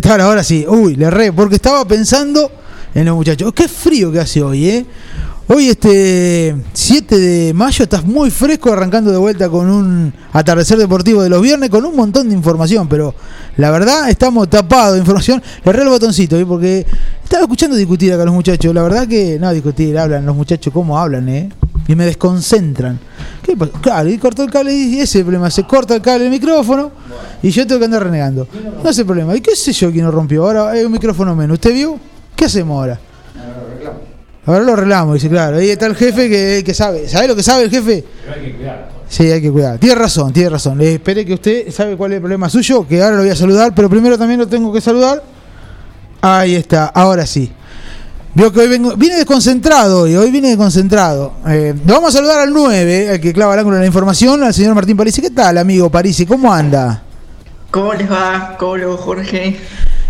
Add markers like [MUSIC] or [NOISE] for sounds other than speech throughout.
¿Qué? Ahora sí. Uy, le erré, porque estaba pensando en los muchachos. Qué frío que hace hoy, ¿eh? Hoy, este 7 de mayo, estás muy fresco arrancando de vuelta con un atardecer deportivo de los viernes con un montón de información, pero la verdad estamos tapados de información. Le erré el botoncito, ¿eh? porque estaba escuchando discutir acá los muchachos. La verdad que, no, discutir, hablan los muchachos, ¿cómo hablan, eh? Y me desconcentran. ¿Qué pasa? Claro, y cortó el cable y ese es el problema. Se corta el cable del micrófono y yo tengo que andar renegando. No es el problema. ¿Y qué sé yo quién lo rompió? Ahora hay un micrófono menos. ¿Usted vio? ¿Qué hacemos ahora? Ahora lo arreglamos, dice, claro. Ahí está el jefe que, que sabe. ¿Sabe lo que sabe el jefe? Pero hay que cuidar. Sí, hay que cuidar. Tiene razón, tiene razón. Le esperé que usted sabe cuál es el problema suyo, que ahora lo voy a saludar, pero primero también lo tengo que saludar. Ahí está, ahora sí. Vio que hoy vengo, viene desconcentrado hoy, hoy viene desconcentrado. Eh, lo vamos a saludar al 9, al que clava el ángulo de la información, al señor Martín Parisi. ¿Qué tal, amigo Parisi? ¿Cómo anda? ¿Cómo les va? ¿Cómo le va, Jorge?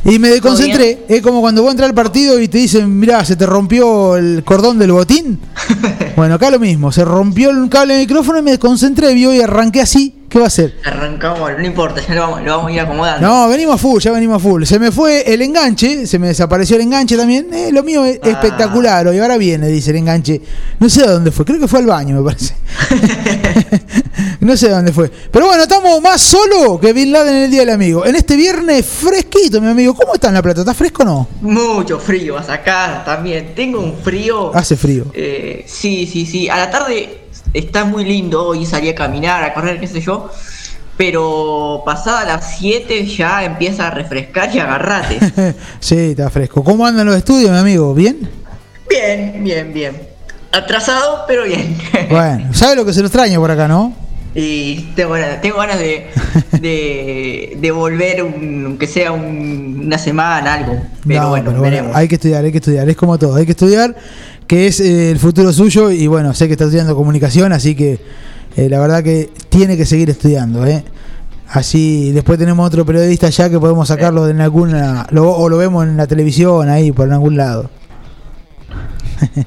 Y me desconcentré, es como cuando vos entras al partido y te dicen, mirá, se te rompió el cordón del botín. [LAUGHS] bueno, acá lo mismo, se rompió el cable del micrófono y me desconcentré, vio, y arranqué así. ¿Qué va a hacer? Arrancamos, no importa, ya lo vamos, lo vamos a ir acomodando. No, venimos a full, ya venimos a full. Se me fue el enganche, se me desapareció el enganche también. Eh, lo mío es Ah. espectacular hoy, ahora viene, dice el enganche. No sé a dónde fue, creo que fue al baño, me parece. [LAUGHS] [LAUGHS] no sé dónde fue. Pero bueno, estamos más solo que Bin Laden en el Día del Amigo. En este viernes fresquito, mi amigo. ¿Cómo está en La Plata? ¿Está fresco o no? Mucho frío, hasta acá también. Tengo un frío. Hace frío. Eh, sí, sí, sí. A la tarde está muy lindo hoy salí a caminar, a correr, qué sé yo. Pero pasada las 7 ya empieza a refrescar y agarrate. [LAUGHS] sí, está fresco. ¿Cómo andan los estudios, mi amigo? ¿Bien? bien, bien, bien. Atrasado, pero bien. [LAUGHS] Bueno, ¿sabe lo que se lo extraña por acá, no? Y tengo, ganas- tengo ganas de, de, de volver, un- aunque sea un- una semana, algo. Pero No, bueno, pero bueno, veremos. hay que estudiar, hay que estudiar, es como todo, hay que estudiar, que es eh, el futuro suyo y bueno, sé que está estudiando comunicación, así que eh, la verdad que tiene que seguir estudiando, ¿eh? Así después tenemos otro periodista ya que podemos sacarlo en alguna, lo- o lo vemos en la televisión ahí, por algún lado. [LAUGHS]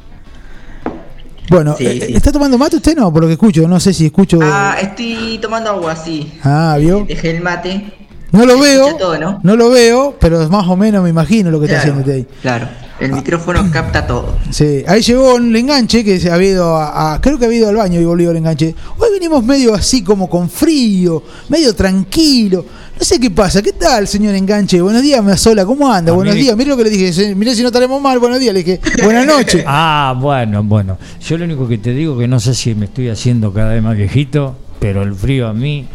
bueno, Sí, eh, sí. ¿está tomando mate usted? No, por lo que escucho, no sé si escucho... Ah, estoy tomando agua, sí. Ah, ¿vio? Dejé el mate. No lo veo, todo, ¿no? lo veo, pero más o menos me imagino lo que está haciendo ahí. claro. El micrófono capta todo. Sí, ahí llegó un enganche que se ha ido a, a- creo que ha ido al baño y volvió el enganche. Hoy venimos medio así como con frío, medio tranquilo. No sé qué pasa. ¿Qué tal, señor enganche? Buenos días, me sola. ¿Cómo anda? A Buenos mí- días. Mire lo que le dije. Mire si no estaremos mal. Buenos días. Le dije, buenas noches. [LAUGHS] Ah, bueno, bueno. Yo lo único que te digo que no sé si me estoy haciendo cada vez más viejito, pero el frío a mí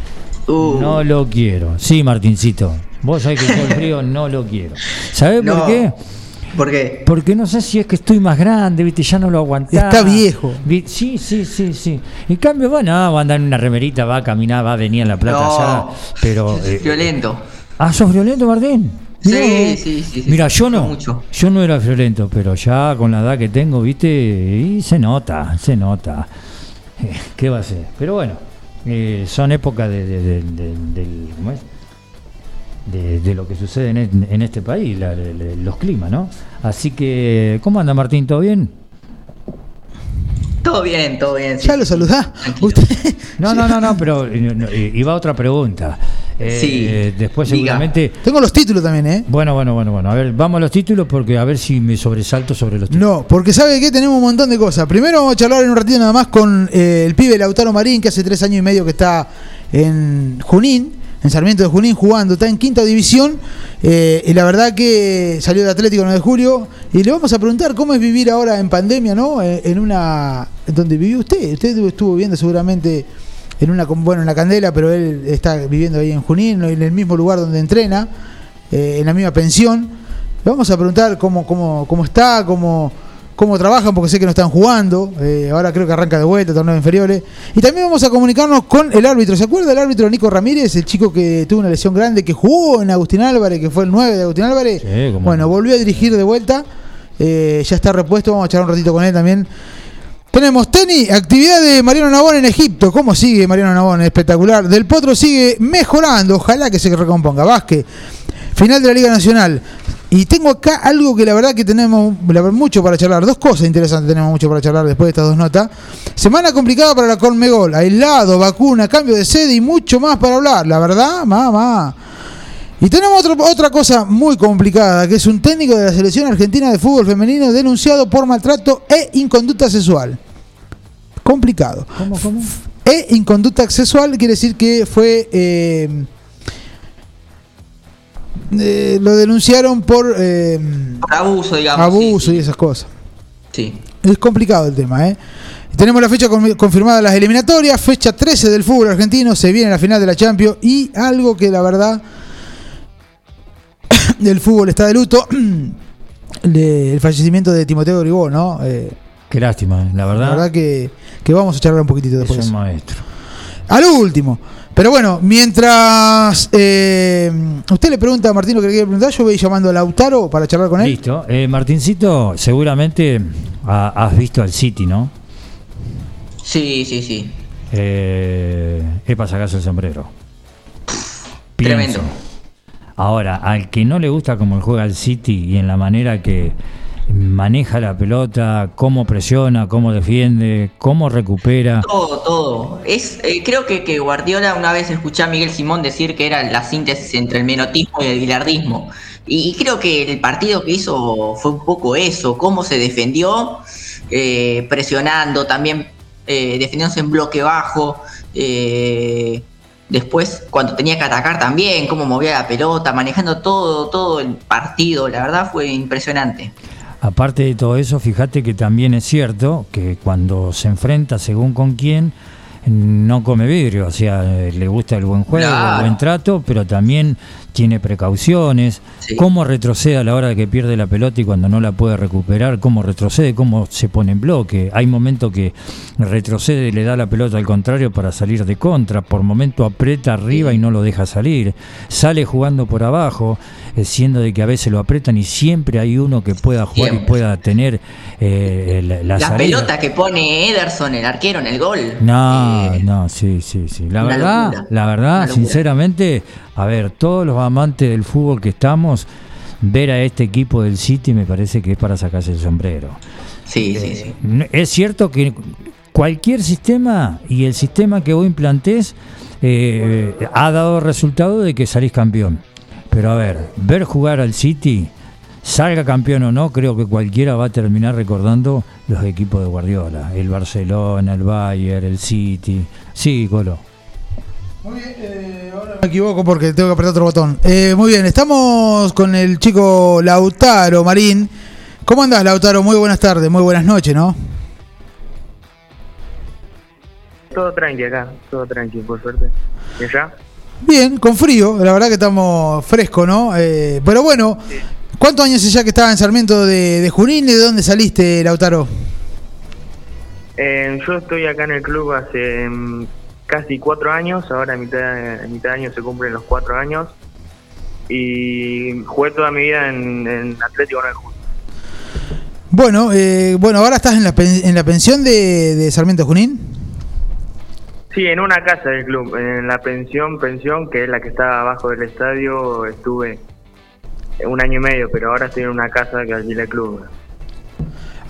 Uh, no lo quiero. Sí, Martincito. Vos sabés que yo el frío [LAUGHS] no lo quiero. ¿Sabés no. por qué? ¿Por qué? Porque no sé si es que estoy más grande, viste, ya no lo aguantaba. Está viejo. Vi- Sí, sí, sí, sí. En cambio, bueno, va a andar en una remerita, va a caminar, va a venir a la plata No. ya. Pero. [LAUGHS] eh, Violento. Ah, sos violento, Martín. Sí, sí, sí, sí. Mira, yo no. Mucho. Yo no era violento, pero ya con la edad que tengo, viste, y se nota, se nota. [LAUGHS] ¿Qué va a ser? Pero bueno, eh, son épocas de, de- de- de- del- ¿cómo es? De, de lo que sucede en, en- este país, la- la- la- los climas, ¿no? Así que, ¿cómo anda Martín? ¿Todo bien? Todo bien, todo bien. sí, ¿Ya lo saludá? Usted. No, no, no, no, pero eh, no, eh, iba otra pregunta. Eh, Sí, después diga. seguramente... Tengo los títulos también, ¿eh? Bueno, bueno, bueno, bueno. A ver, vamos a los títulos porque a ver si me sobresalto sobre los títulos. No, porque sabe que tenemos un montón de cosas. Primero vamos a charlar en un ratito nada más con eh, el pibe Lautaro Marín, que hace tres años y medio que está en Junín, en Sarmiento de Junín, jugando, está en quinta división. eh, y la verdad que salió de Atlético 9 de julio. Y le vamos a preguntar cómo es vivir ahora en pandemia, ¿no? Eh, en una. donde vivió usted. Usted estuvo viviendo seguramente en una. bueno, en la Candela, pero él está viviendo ahí en Junín, en el mismo lugar donde entrena, eh, en la misma pensión. Le vamos a preguntar cómo, cómo, cómo está, cómo, cómo trabajan, porque sé que no están jugando. Eh, ahora creo que arranca de vuelta, torneos inferiores. Y también vamos a comunicarnos con el árbitro. ¿Se acuerda del árbitro Nico Ramírez, el chico que tuvo una lesión grande, que jugó en Agustín Álvarez, que fue el 9 de Agustín Álvarez? Sí, bueno, no. volvió a dirigir de vuelta. Eh, ya está repuesto, vamos a charlar un ratito con él también. Tenemos tenis, actividad de Mariano Nabón en Egipto. ¿Cómo sigue Mariano Nabón? Espectacular. Del Potro sigue mejorando. Ojalá que se recomponga. Vázquez, final de la Liga Nacional. Y tengo acá algo que la verdad que tenemos mucho para charlar. Dos cosas interesantes tenemos mucho para charlar después de estas dos notas. Semana complicada para la Colmegol. Aislado, vacuna, cambio de sede y mucho más para hablar. La verdad, mamá. Y tenemos otro- otra cosa muy complicada, que es un técnico de la selección argentina de fútbol femenino denunciado por maltrato e inconducta sexual. Complicado. ¿Cómo, cómo? E inconducta sexual quiere decir que fue... eh, eh, lo denunciaron por eh, Por abuso, digamos. abuso sí, y esas cosas. Sí. Es complicado el tema, ¿eh? Tenemos la fecha con- confirmada de las eliminatorias, fecha 13 del fútbol argentino, se viene la final de la Champions y algo que la verdad [COUGHS] del fútbol está de luto, [COUGHS] de- el fallecimiento de Timoteo Gribó, ¿no? Eh, Qué lástima, la verdad. la verdad que, que vamos a charlar un poquitito es después. un maestro. A lo último. Pero bueno, mientras eh, usted le pregunta a Martín lo que le quiere preguntar, yo voy llamando a Lautaro para charlar con él. Listo. Eh, Martincito, seguramente ha- has visto al City, ¿no? Sí, sí, sí. Eh, es para sacarse el sombrero. Tremendo. Ahora, al que no le gusta cómo juega el City y en la manera que maneja la pelota, cómo presiona, cómo defiende, cómo recupera. Todo, todo. Es, eh, creo que, Guardiola una vez escuché a Miguel Simón decir que era la síntesis entre el menotismo y el bilardismo. Y, y creo que el partido que hizo fue un poco eso, cómo se defendió, eh, presionando, también eh, defendiéndose en bloque bajo. eh, después, cuando tenía que atacar también, cómo movía la pelota, manejando todo, todo el partido. La verdad fue impresionante. Aparte de todo eso, fíjate que también es cierto que cuando se enfrenta según con quién, no come vidrio, o sea, eh, le gusta el buen juego, Claro. el buen trato, pero también tiene precauciones, Sí. cómo retrocede a la hora de que pierde la pelota y cuando no la puede recuperar, cómo retrocede, cómo se pone en bloque. Hay momentos que retrocede y le da la pelota al contrario para salir de contra, por momento aprieta arriba y no lo deja salir, sale jugando por abajo, eh, siendo de que a veces lo apretan y siempre hay uno que pueda jugar y pueda tener eh, la, la La, salida. pelota que pone Ederson, el arquero, en el gol. No, eh, no, sí, sí, sí. La verdad, locura. la verdad, sinceramente, a ver, todos los amantes del fútbol que estamos, ver a este equipo del City me parece que es para sacarse el sombrero. Sí, sí, sí. N- Es cierto que cualquier sistema y el sistema que vos implantés eh, ha dado resultado de que salís campeón. Pero a ver, ver jugar al City, salga campeón o no, creo que cualquiera va a terminar recordando los equipos de Guardiola. El Barcelona, el Bayern, el City. Sí, Colo. Muy bien, eh, ahora me equivoco porque tengo que apretar otro botón. Eh, muy bien, estamos con el chico Lautaro Marín. ¿Cómo andás, Lautaro? Muy buenas tardes, muy buenas noches, ¿no? Todo tranqui acá, todo tranqui, por suerte. ¿Y allá? Bien, con frío, la verdad que estamos frescos, ¿no? Eh, pero bueno, ¿cuántos años hace ya que estaba en Sarmiento de, de Junín y de dónde saliste, Lautaro? Eh, yo estoy acá en el club hace mm, casi cuatro años, ahora a mitad, a mitad de año se cumplen los cuatro años. Y jugué toda mi vida en, en Atlético 9 de Julio. Bueno, eh, bueno, ahora estás en la, en la pensión de, de Sarmiento Junín. Sí, en una casa del club, en la pensión, pensión, que es la que está abajo del estadio, estuve un año y medio, pero ahora estoy en una casa que alquila el club.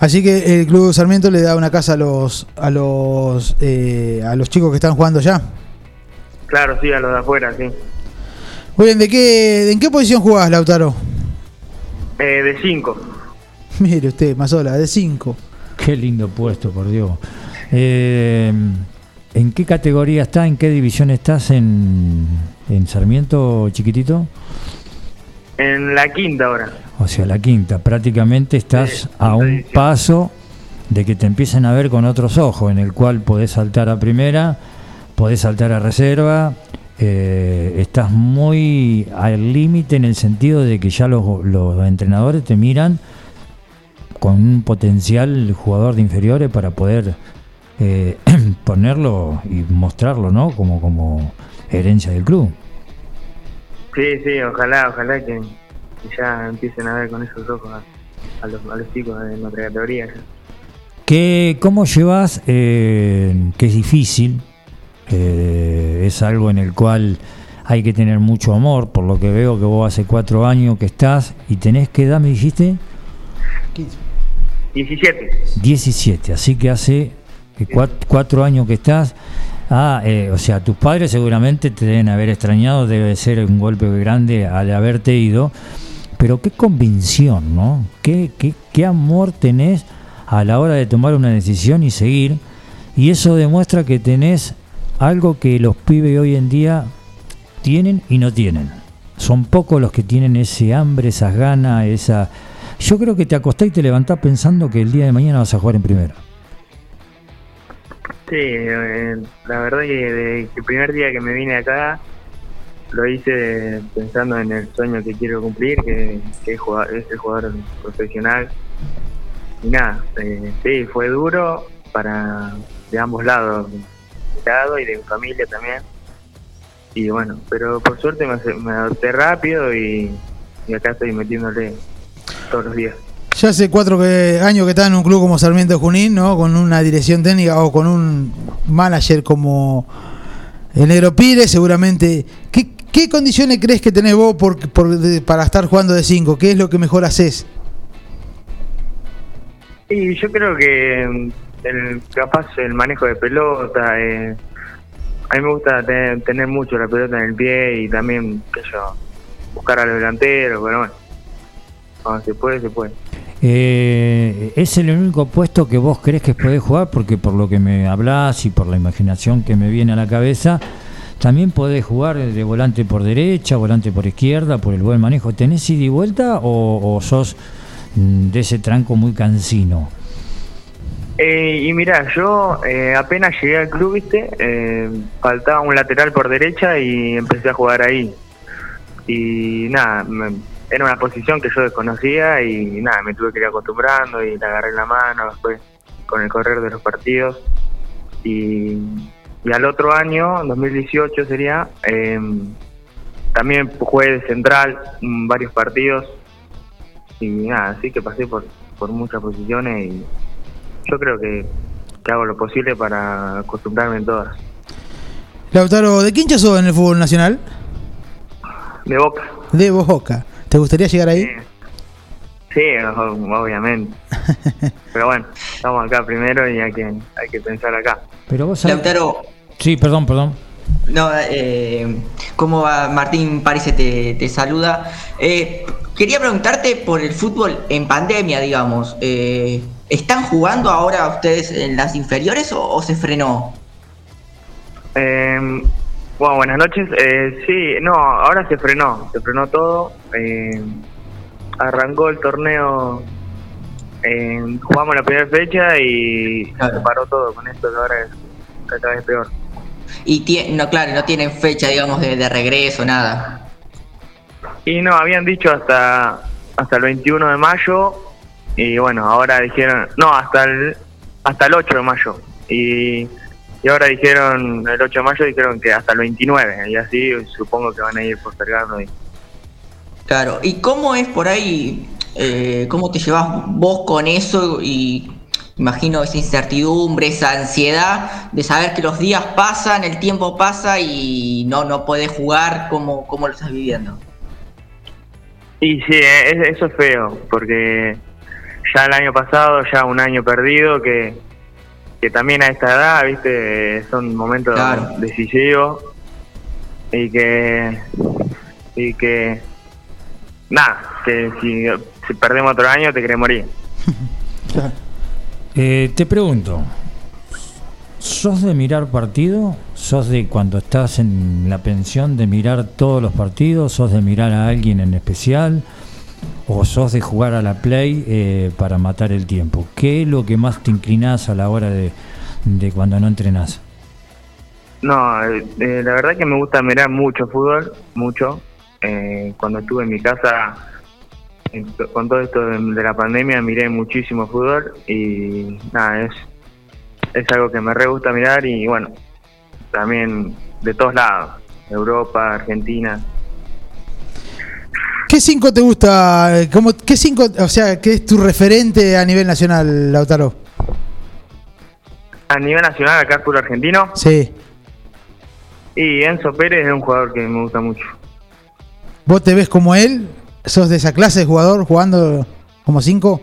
Así que el Club Sarmiento le da una casa a los a los eh, a los chicos que están jugando ya. Claro, sí, a los de afuera, sí. Muy bien, ¿de qué, ¿en qué posición jugás, Lautaro? Eh, de cinco. [LAUGHS] Mire usted, Mazola, de 5. Qué lindo puesto, por Dios. Eh, ¿En qué categoría estás? ¿En qué división estás en, en Sarmiento, chiquitito? En la quinta ahora. O sea, la quinta. Prácticamente estás Sí, a un paso de que te empiecen a ver con otros ojos, en el cual podés saltar a primera, podés saltar a reserva. eh, estás muy al límite en el sentido de que ya los, los entrenadores te miran con un potencial jugador de inferiores para poder eh, [CLEARS THROAT] ponerlo y mostrarlo, ¿no? Como, como herencia del club. Sí, sí, ojalá, ojalá que, que ya empiecen a ver con esos ojos a, a los, a los chicos de nuestra categoría. ¿Qué, ¿Cómo llevas, eh, que es difícil, eh, es algo en el cual hay que tener mucho amor, por lo que veo que vos hace cuatro años que estás y tenés, ¿qué edad me dijiste? 17. 17, así que hace eh, cuat- cuatro años que estás. Ah, eh, o sea, tus padres seguramente te deben haber extrañado, debe ser un golpe grande al haberte ido, pero qué convicción, ¿no? Qué, qué, qué amor tenés a la hora de tomar una decisión y seguir, y eso demuestra que tenés algo que los pibes hoy en día tienen y no tienen. Son pocos los que tienen ese hambre, esas ganas, esa... Yo creo que te acostás y te levantás pensando que el día de mañana vas a jugar en primera. Sí, eh, la verdad que desde el primer día que me vine acá lo hice pensando en el sueño que quiero cumplir, que, que es, jugar, es el jugador profesional. Y nada, eh, sí, fue duro para de ambos lados, de mi lado y de mi familia también. Y bueno, pero por suerte me, me adapté rápido y acá estoy metiéndole todos los días. Ya hace cuatro que- años que está en un club como Sarmiento Junín, ¿no? Con una dirección técnica o con un manager como el Negro Pires, seguramente. ¿Qué, condiciones crees que tenés vos por, por- de- para estar jugando de 5? ¿Qué es lo que mejor haces? Y yo creo que mm, el, capaz el manejo de pelota, eh, a mí me gusta tener, tener mucho la pelota en el pie y también, qué yo, buscar a los delanteros, pero bueno, cuando se puede, se puede. Eh, ¿Es el único puesto que vos crees que podés jugar? Porque por lo que me hablas y por la imaginación que me viene a la cabeza, también podés jugar de volante por derecha, volante por izquierda, por el buen manejo. ¿Tenés ida y vuelta o, sos mm, de ese tranco muy cansino? Eh, y mira, yo eh, apenas llegué al club, viste, eh, faltaba un lateral por derecha y empecé a jugar ahí. Y nada, me- era una posición que yo desconocía y nada, me tuve que ir acostumbrando y le agarré la mano después con el correr de los partidos. Y, y al otro año, en 2018 sería, eh, también jugué de central varios partidos y nada, así que pasé por, por muchas posiciones y yo creo que, que hago lo posible para acostumbrarme en todas. Lautaro, ¿de quién sos en el fútbol nacional? De boca. De Boca. ¿Te gustaría llegar ahí? Sí, obviamente. [LAUGHS] Pero bueno, estamos acá primero y hay que, hay que pensar acá. Pero vos sabés- Lautaro, Sí, perdón, perdón. No, eh, ¿cómo va? Martín París te, te saluda. Eh, quería preguntarte por el fútbol en pandemia, digamos. Eh, ¿Están jugando ahora ustedes en las inferiores o, o se frenó? Bueno, buenas noches. Eh, sí, no, ahora se frenó, se frenó todo. Eh, arrancó el torneo, eh, jugamos la primera fecha y Claro. se paró todo. Con esto que ahora es cada vez peor. Y no, claro, no tienen fecha, digamos, de, de regreso, nada. Y no, habían dicho hasta hasta el 21 de mayo y bueno, ahora dijeron, no, hasta el hasta el 8 de mayo. Y, y ahora dijeron, el 8 de mayo dijeron que hasta el 29 y así supongo que van a ir postergando. Y, Claro, ¿y cómo es por ahí? eh, ¿Cómo te llevas vos con eso? Y imagino esa incertidumbre, esa ansiedad de saber que los días pasan, el tiempo pasa y no, no podés jugar. ¿Cómo, cómo lo estás viviendo? y sí, eh, es- eso es feo, porque ya el año pasado, ya un año perdido, que, que también a esta edad, viste, son momentos Claro. decisivos y que, y que, nada, que si, si perdemos otro año te querés morir. [LAUGHS] Eh, te pregunto, ¿sos de mirar partido? ¿Sos de cuando estás en la pensión de mirar todos los partidos? ¿Sos de mirar a alguien en especial? ¿O sos de jugar a la play eh, para matar el tiempo? ¿Qué es lo que más te inclinás a la hora de, de cuando no entrenás? No, eh, eh, la verdad que me gusta mirar mucho fútbol, mucho. Eh, cuando estuve en mi casa, con todo esto de la pandemia, miré muchísimo fútbol y nada, es, es algo que me re gusta mirar y bueno, también de todos lados, Europa, Argentina. ¿Qué 5 te gusta? ¿Cómo, ¿Qué 5, o sea, qué es tu referente a nivel nacional, Lautaro? A nivel nacional, acá fútbol argentino, Sí. y Enzo Pérez es un jugador que me gusta mucho. ¿Vos te ves como él? ¿Sos de esa clase de jugador jugando como 5?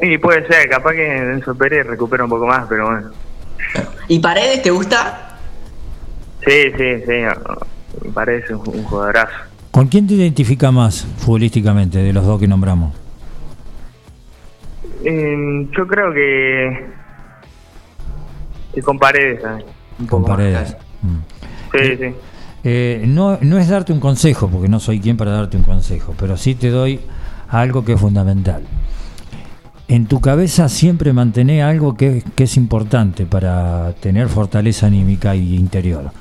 Y puede ser, capaz que Enzo Pérez recupera un poco más, pero bueno, ¿Y Paredes te gusta? Sí, sí, sí, parece un, un jugadorazo. ¿Con quién te identifica más futbolísticamente de los dos que nombramos? Eh, yo creo que, que con paredes. ¿sabes? Un Con poco más. Paredes. Mm. Sí, sí. Eh, no, no es darte un consejo, porque no soy quien para darte un consejo, pero sí te doy algo que es fundamental. En tu cabeza siempre mantener algo que, que es importante para tener fortaleza anímica y interior.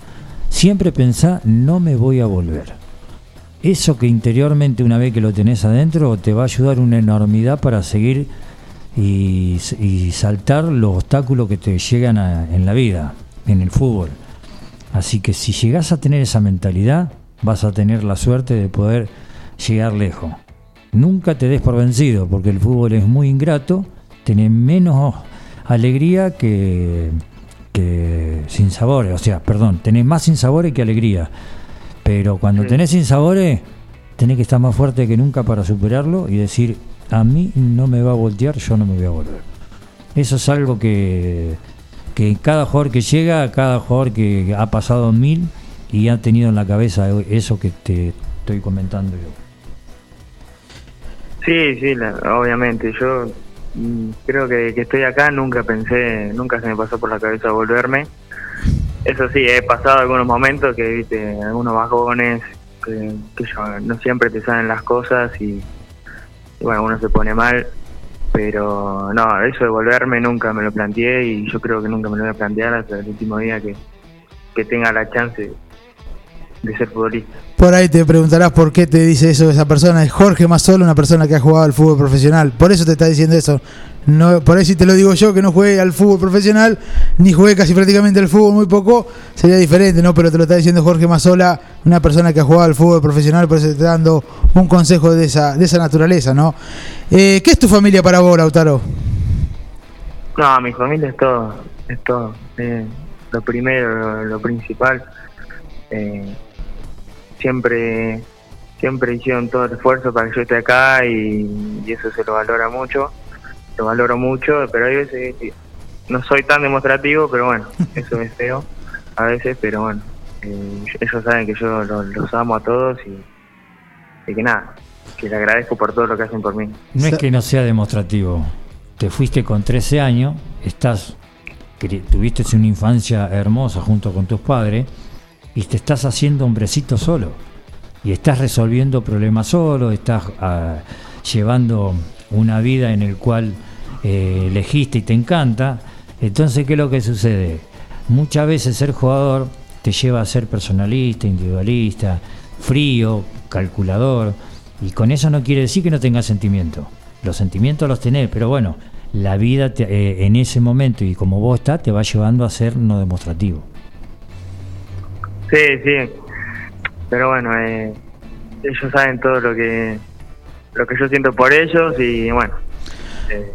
Siempre pensá, no me voy a volver. Eso que interiormente una vez que lo tenés adentro te va a ayudar una enormidad para seguir y, saltar los obstáculos que te llegan en la vida, en el fútbol. Así que si llegás a tener esa mentalidad, vas a tener la suerte de poder llegar lejos. Nunca te des por vencido, porque el fútbol es muy ingrato, tenés menos alegría que, que sin sabores, o sea, perdón, tenés más sin sabores que alegría. Pero cuando Sí. tenés sin sabores, tenés que estar más fuerte que nunca para superarlo y decir, a mí no me va a voltear, yo no me voy a volver. Eso es algo que, que cada jugador que llega, cada jugador que ha pasado mil y ha tenido en la cabeza eso que te estoy comentando yo. Sí, sí, la- obviamente. Yo mm, creo que, que estoy acá, nunca pensé, nunca se me pasó por la cabeza volverme. Eso sí, he pasado algunos momentos que, viste, algunos bajones, que, yo, no siempre te salen las cosas y, y bueno, uno se pone mal. Pero no, eso de volverme nunca me lo planteé y yo creo que nunca me lo voy a plantear hasta el último día que, que tenga la chance de ser futbolista. Por ahí te preguntarás por qué te dice eso esa persona. Es Jorge Mazola, una persona que ha jugado al fútbol profesional. Por eso te está diciendo eso. No, por ahí si te lo digo yo, que no jugué al fútbol profesional, ni jugué casi prácticamente al fútbol muy poco, sería diferente, ¿no? Pero te lo está diciendo Jorge Mazola, una persona que ha jugado al fútbol profesional, por eso te está dando un consejo de esa, de esa naturaleza, ¿no? Eh, ¿Qué es tu familia para vos, Lautaro? No, mi familia es todo, es todo. Eh, lo primero, lo, principal. Eh, siempre, siempre hicieron todo el esfuerzo para que yo esté acá y, y eso se lo valora mucho. Lo valoro mucho, pero hay veces que no soy tan demostrativo, pero bueno, [LAUGHS] eso es feo a veces, pero bueno, eh, ellos saben que yo lo- los amo a todos y, y que nada, que les agradezco por todo lo que hacen por mí. No es que no sea demostrativo. Te fuiste con 13 años, estás, tuviste una infancia hermosa junto con tus padres y te estás haciendo hombrecito solo. Y estás resolviendo problemas solo, estás ah, llevando una vida en el cual eh, elegiste y te encanta. Entonces, ¿qué es lo que sucede? Muchas veces ser jugador te lleva a ser personalista, individualista, frío, calculador. Y con eso no quiere decir que no tengas sentimientos. Los sentimientos los tenés, pero bueno, la vida te- eh, en ese momento y como vos estás te va llevando a ser no demostrativo. Sí, sí. Pero bueno, eh, ellos saben todo lo que lo que yo siento por ellos y bueno, eh,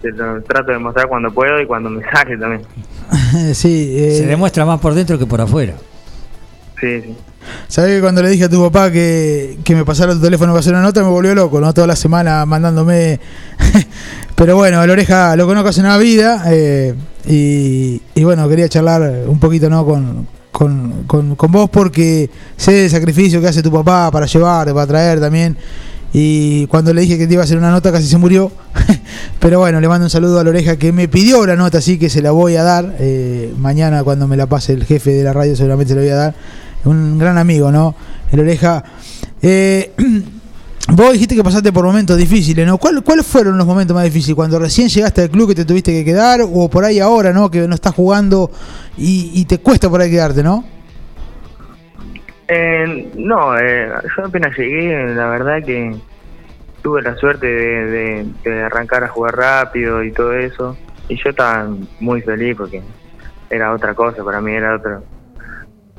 te lo trato de mostrar cuando puedo y cuando me [LAUGHS] sale también. [LAUGHS] sí, eh, Se demuestra más por dentro que por afuera. Sí, sí. Sabés que cuando le dije a tu papá que, que me pasara tu teléfono para hacer una nota me volvió loco, ¿no? Toda la semana mandándome. [LAUGHS] Pero bueno, a la oreja lo conozco hace una vida eh, y, y bueno, quería charlar un poquito, ¿no? Con, con, con, con vos porque sé el sacrificio que hace tu papá para llevar, para traer también. Y cuando le dije que te iba a hacer una nota casi se murió. [LAUGHS] Pero bueno, le mando un saludo a la oreja que me pidió la nota, así que se la voy a dar. eh, mañana cuando me la pase el jefe de la radio seguramente se la voy a dar. Un gran amigo, ¿no? El oreja. Eh, [CLEARS THROAT] vos dijiste que pasaste por momentos difíciles, ¿no? ¿Cuál- ¿Cuáles fueron los momentos más difíciles? ¿Cuando recién llegaste al club que te tuviste que quedar? ¿O por ahí ahora, ¿no? Que no estás jugando y te cuesta por ahí quedarte, ¿no? Eh, no, eh, yo apenas llegué, la verdad que tuve la suerte de, de- de arrancar a jugar rápido y todo eso. Y yo estaba muy feliz porque era otra cosa, para mí era otro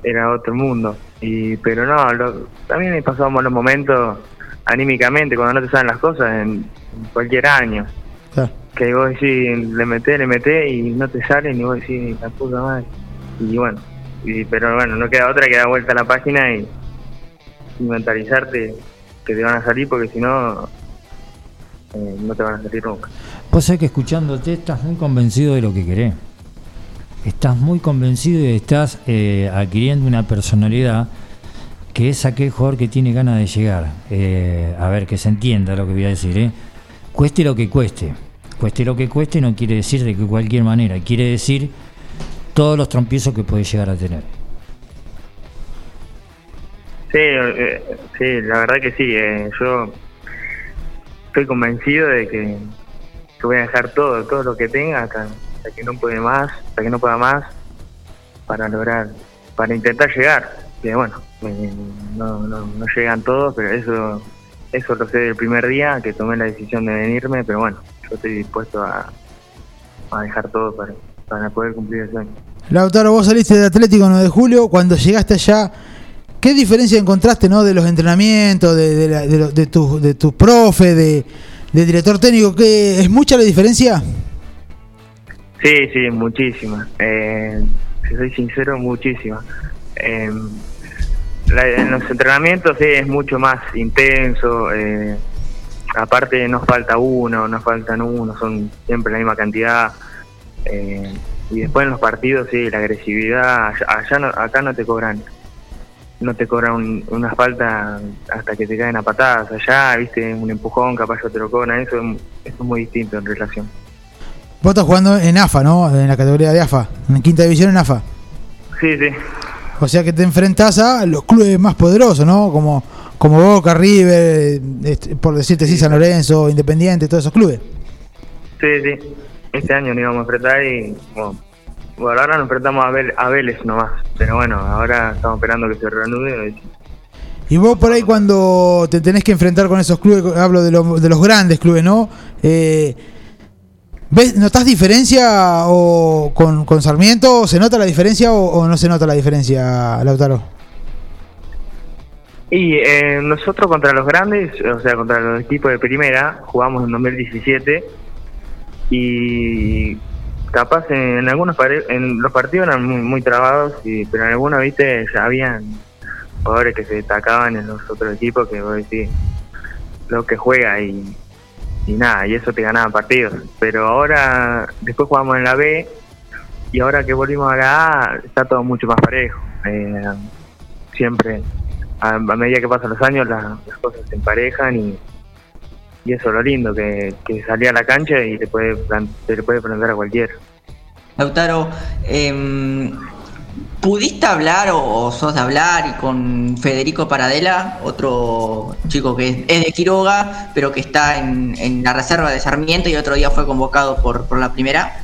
era otro mundo. y Pero no, lo- también he pasado malos momentos anímicamente cuando no te salen las cosas en, cualquier año. Claro. Que vos decís, le metés, le metés y no te salen y vos decís, la puta madre. Y bueno, y, pero bueno, no queda otra que dar vuelta a la página y, y mentalizarte que te van a salir porque si no, eh, no te van a salir nunca. Vos sabés que escuchándote estás muy convencido de lo que querés. estás muy convencido y estás eh, adquiriendo una personalidad que es aquel jugador que tiene ganas de llegar. Eh, a ver, que se entienda lo que voy a decir. Cueste lo que cueste. Cueste lo que cueste no quiere decir de que cualquier manera. Quiere decir todos los trompiezos que puede llegar a tener. Sí, eh, sí, la verdad que sí. eh, yo estoy convencido de que, voy a dejar todo, todo lo que tenga hasta, que no puede más, hasta que no pueda más, para lograr, para intentar llegar. Que bueno, eh, no, no, no llegan todos, pero eso, eso lo sé del primer día que tomé la decisión de venirme, pero bueno, yo estoy dispuesto a, a dejar todo para, para poder cumplir el sueño. Lautaro, vos saliste de Atlético 9 de julio, cuando llegaste allá, ¿qué diferencia encontraste no de los entrenamientos, de, de, la- de, de tus de tus profes, de, director técnico? ¿Qué, ¿Es mucha la diferencia? Sí, sí, muchísima. Eh, si soy sincero, muchísima. Eh, en los entrenamientos sí, es mucho más intenso. eh, aparte, nos falta uno, nos faltan uno, son siempre la misma cantidad. Y después en los partidos, sí, la agresividad. Allá, no- acá no te cobran. No te cobran un- una falta hasta que te caen a patadas. Allá, viste, un empujón, capaz yo te lo cobran. Eso, es- eso es muy distinto en relación. Vos estás jugando en AFA, ¿no? En la categoría de AFA, en quinta división en AFA. Sí, sí. O sea que te enfrentás a los clubes más poderosos, ¿no? Como, como Boca, River, este, por decirte sí, San Lorenzo, Independiente, todos esos clubes. Sí, sí. Este año nos íbamos a enfrentar y bueno, bueno, ahora nos enfrentamos a, Vel- a Vélez nomás. Pero bueno, ahora estamos esperando que se reanude. y- Y vos por ahí cuando te tenés que enfrentar con esos clubes, hablo de, los- de los grandes clubes, ¿no? Eh, ¿ves, ¿Notás diferencia o con, con Sarmiento? ¿Se nota la diferencia o, o no se nota la diferencia, Lautaro? Y eh, nosotros contra los grandes, o sea, contra los equipos de primera, jugamos en 2017 y capaz en, algunos en los partidos eran muy, muy trabados, y, pero en algunos, viste, ya habían jugadores que se destacaban en los otros equipos que vos decís lo que juega y, y nada, y eso te ganaba partidos. Pero ahora, después jugamos en la B y ahora que volvimos a la A, está todo mucho más parejo. Eh, siempre a, medida que pasan los años la- las cosas se emparejan y, y eso es lo lindo, que, que salí a la cancha y te puede, te le puede plantar a cualquiera. Lautaro, em, ¿pudiste hablar o, o sos de hablar y con Federico Paradela, otro chico que es, es de Quiroga, pero que está en, en la reserva de Sarmiento y otro día fue convocado por, por la primera?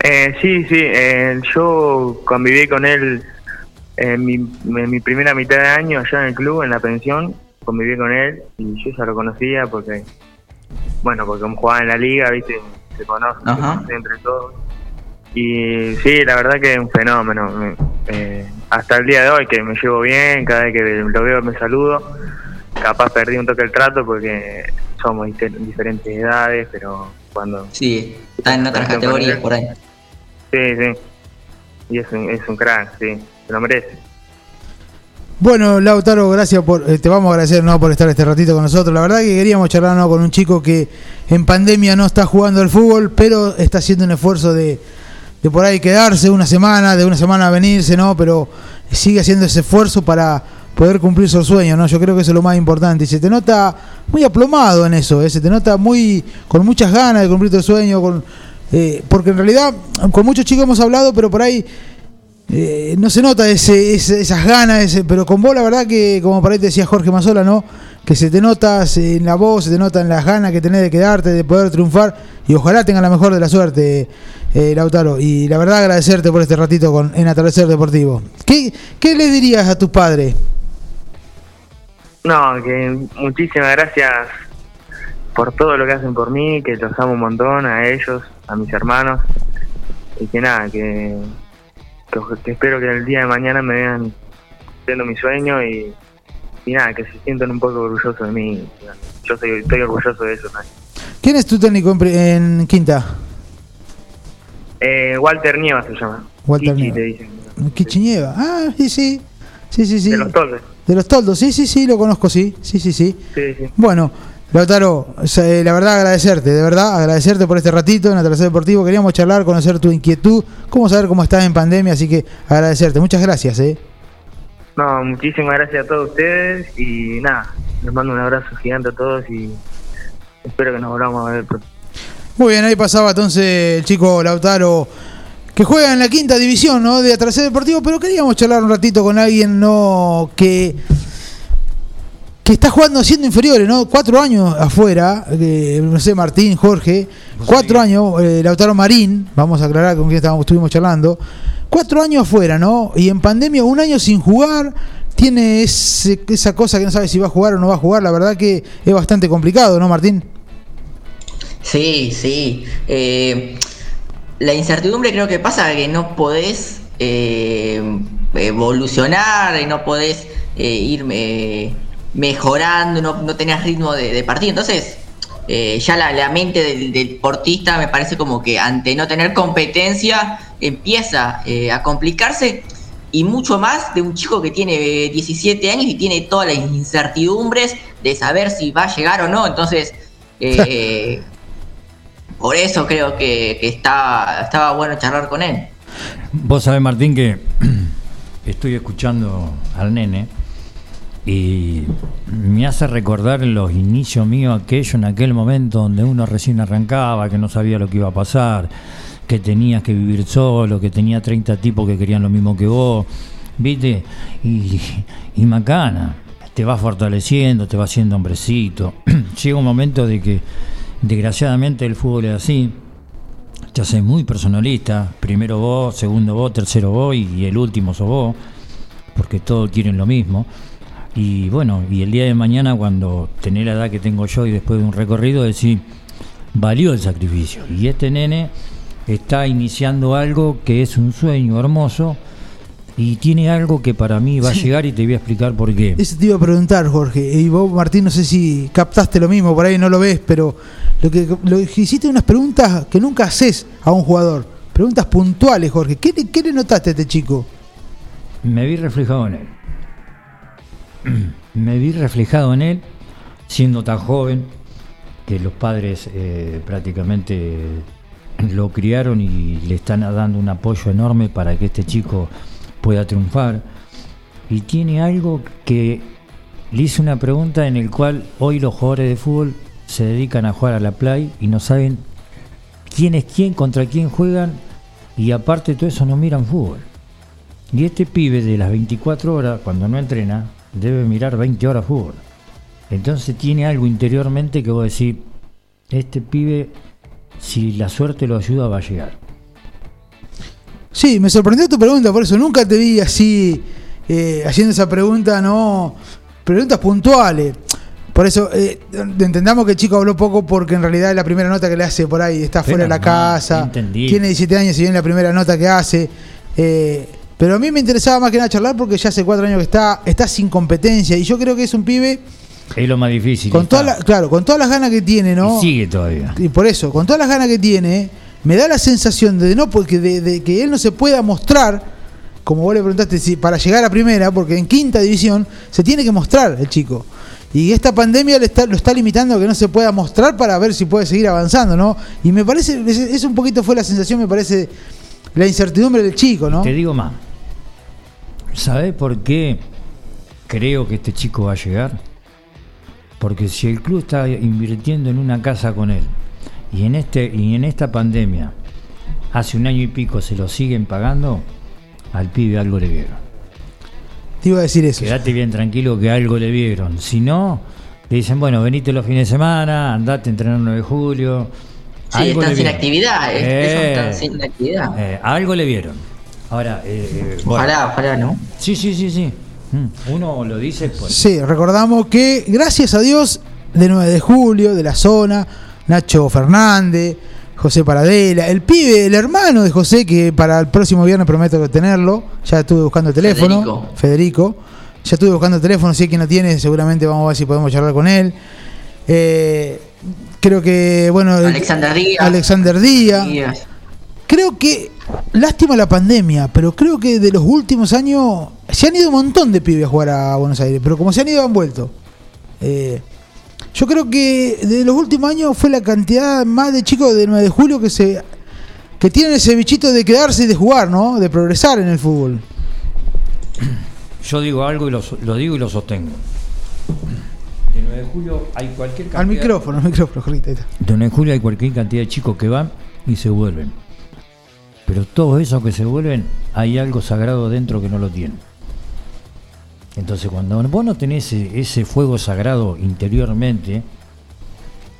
Eh, sí, sí, eh, yo conviví con él en mi, en mi primera mitad de año allá en el club, en la pensión, conviví con él y yo ya lo conocía porque, bueno, porque jugaba en la liga, viste, se conoce, entre todos. Y sí, la verdad que es un fenómeno. me- eh, hasta el día de hoy que me llevo bien, cada vez que lo veo me saludo. Capaz perdí un toque el trato porque somos diferentes edades, pero cuando Sí, está en otras categorías por ahí. Sí, sí. Y es un, es un crack, sí. Se lo merece. Bueno, Lautaro, gracias por, eh, te vamos a agradecer ¿no? por estar este ratito con nosotros. La verdad que queríamos charlar ¿no? con un chico que en pandemia no está jugando al fútbol, pero está haciendo un esfuerzo de, de por ahí quedarse una semana, de una semana a venirse, ¿no? Pero sigue haciendo ese esfuerzo para poder cumplir su sueño, ¿no? Yo creo que eso es lo más importante. Y se te nota muy aplomado en eso, ¿eh? se te nota muy con muchas ganas de cumplir tu sueño, con, eh, porque en realidad con muchos chicos hemos hablado, pero por ahí eh, no se nota ese, ese- esas ganas, ese- pero con vos la verdad que, como por ahí te decía Jorge Mazola, ¿no? Que se te nota en la voz, se te nota en las ganas que tenés de quedarte, de poder triunfar, y ojalá tenga la mejor de la suerte, eh, Lautaro. Y la verdad agradecerte por este ratito con, en Atardecer Deportivo. ¿Qué, ¿Qué le dirías a tus padres? No, que muchísimas gracias por todo lo que hacen por mí, que los amo un montón, a ellos, a mis hermanos. Y que nada, que, que, que espero que el día de mañana me vean cumpliendo mi sueño y, y nada, que se sientan un poco orgullosos de mí. Yo soy, estoy orgulloso de eso. ¿no? ¿Quién es tu técnico en, Quinta? Eh, Walter Nieva se llama. Walter Kichi, Nieva. le dicen. Quichiñeva. Ah, sí, sí. Sí, sí, sí. De los toldos. De los toldos, sí, sí, sí, lo conozco, sí. Sí, sí, sí. Sí, sí. Bueno, Lautaro, eh, la verdad agradecerte, de verdad agradecerte por este ratito en Atardecer Deportivo. Queríamos charlar, conocer tu inquietud, cómo saber cómo estás en pandemia, así que agradecerte. Muchas gracias. ¿eh? No, muchísimas gracias a todos ustedes y nada, les mando un abrazo gigante a todos y espero que nos volvamos a ver pronto. Muy bien, ahí pasaba entonces el chico Lautaro que juega en la quinta división ¿no? de Atardecer Deportivo, pero queríamos charlar un ratito con alguien no que que está jugando siendo inferiores, ¿no? Cuatro años afuera, eh, no sé, Martín, Jorge, cuatro años, eh, Lautaro Marín, vamos a aclarar con quién estábamos, estuvimos charlando, cuatro años afuera, ¿no? Y en pandemia, un año sin jugar, tiene ese- esa cosa que no sabe si va a jugar o no va a jugar, la verdad que es bastante complicado, ¿no, Martín? Sí, sí. Eh, la incertidumbre creo que pasa que no podés eh, evolucionar, y no podés eh, ir eh, mejorando, no, no tenés ritmo de, de partido. Entonces, eh, ya la, la mente del, del deportista me parece como que ante no tener competencia empieza eh, a complicarse y mucho más de un chico que tiene eh, 17 años y tiene todas las incertidumbres de saber si va a llegar o no. Entonces, eh, [LAUGHS] por eso creo que, que estaba, estaba bueno charlar con él. Vos sabés, Martín, que [CLEARS THROAT] estoy escuchando al nene y me hace recordar los inicios míos aquello en aquel momento donde uno recién arrancaba, que no sabía lo que iba a pasar, que tenías que vivir solo, que tenía 30 tipos que querían lo mismo que vos, ¿viste? Y, y macana, te va fortaleciendo, te va haciendo hombrecito. [CLEARS THROAT] Llega un momento de que, desgraciadamente, el fútbol es así te haces muy personalista, primero vos, segundo vos, tercero vos y, y el último sos vos, porque todos quieren lo mismo. Y bueno, y el día de mañana cuando tenés la edad que tengo yo y después de un recorrido, decís, valió el sacrificio. Y este nene está iniciando algo que es un sueño hermoso y tiene algo que para mí va a llegar y te voy a explicar por qué. Eso te iba a preguntar, Jorge. Y vos, Martín, no sé si captaste lo mismo, por ahí no lo ves, pero lo que, lo que hiciste unas preguntas que nunca haces a un jugador. Preguntas puntuales, Jorge. ¿Qué, qué le notaste a este chico? Me vi reflejado en él. [CLEARS THROAT] Me vi reflejado en él, siendo tan joven, que los padres eh, prácticamente lo criaron y le están dando un apoyo enorme para que este chico pueda triunfar. Y tiene algo que le hice una pregunta en el cual hoy los jugadores de fútbol se dedican a jugar a la play y no saben quién es quién, contra quién juegan y aparte de todo eso no miran fútbol. Y este pibe de las 24 horas, cuando no entrena, debe mirar 20 horas fútbol. Entonces tiene algo interiormente que vos decís, este pibe, si la suerte lo ayuda, va a llegar. Sí, me sorprendió tu pregunta, por eso nunca te vi así eh, haciendo esa pregunta, no. Preguntas puntuales. Por eso, eh, entendamos que el chico habló poco porque en realidad es la primera nota que le hace por ahí, está fuera de la Pero no, casa, entendí. tiene 17 años y viene la primera nota que hace. eh, pero a mí me interesaba más que nada charlar porque ya hace cuatro años que está, está sin competencia y yo creo que es un pibe Es lo más difícil. con está. las, claro, con todas las ganas que tiene, ¿no? Y sigue todavía. Y por eso, con todas las ganas que tiene, me da la sensación de no porque de, de que él no se pueda mostrar, como vos le preguntaste, si para llegar a primera, porque en quinta división se tiene que mostrar el chico. Y esta pandemia le está, lo está limitando a que no se pueda mostrar para ver si puede seguir avanzando, ¿no? Y me parece, es, es un poquito fue la sensación, me parece, la incertidumbre del chico, ¿no? Te digo más. ¿Sabés por qué creo que este chico va a llegar? Porque si el club está invirtiendo en una casa con él y en este y en esta pandemia hace un año y pico se lo siguen pagando, al pibe algo le vieron. Te iba a decir eso. Quédate bien tranquilo que algo le vieron. Si no, le dicen, bueno, venite los fines de semana, andate a entrenar el 9 de julio. Sí, Algo están sin actividad. Eso Eh, están sin actividad. eh, algo le vieron. Ahora, eh, eh, bueno. Ojalá, ojalá, ¿no? Sí, sí, sí, sí. Mm, Uno lo dice por Sí, recordamos que gracias a Dios, de 9 de julio, de la zona, Nacho Fernández, José Paradela, el pibe, el hermano de José, que para el próximo viernes prometo tenerlo, ya estuve buscando el teléfono, Federico. Federico, ya estuve buscando el teléfono, si es que no tiene, seguramente vamos a ver si podemos charlar con él. Eh, creo que, bueno, Alexander Díaz. Alexander Díaz. Díaz. Creo que, lástima la pandemia, pero creo que de los últimos años se han ido un montón de pibes a jugar a Buenos Aires, pero como se han ido han vuelto. Eh, Yo creo que de los últimos años fue la cantidad más de chicos de 9 de julio que se que tienen ese bichito de quedarse y de jugar, ¿no? De progresar en el fútbol. Yo digo algo y lo, lo digo y lo sostengo. De 9 de julio hay cualquier cantidad. Al micrófono, al micrófono. De 9 de julio hay cualquier cantidad de chicos que van y se vuelven. Pero todos esos que se vuelven, hay algo sagrado dentro que no lo tienen. Entonces, cuando vos no tenés ese, ese fuego sagrado interiormente,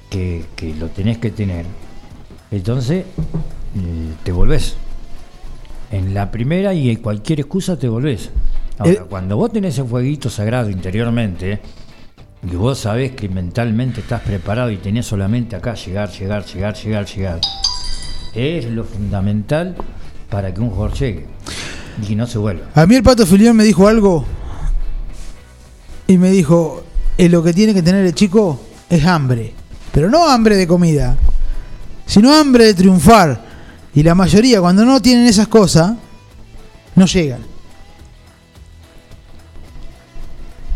que, que lo tenés que tener, entonces eh, te volvés. En la primera y en cualquier excusa te volvés. Ahora, Eh. cuando vos tenés ese fueguito sagrado interiormente, y vos sabés que mentalmente estás preparado y tenés solamente acá llegar, llegar, llegar, llegar, llegar, es lo fundamental para que un jugador llegue y no se vuelva. A mí el Pato Filión me dijo algo y me dijo, "Eh, lo que tiene que tener el chico es hambre, pero no hambre de comida, sino hambre de triunfar. Y la mayoría cuando no tienen esas cosas, no llegan.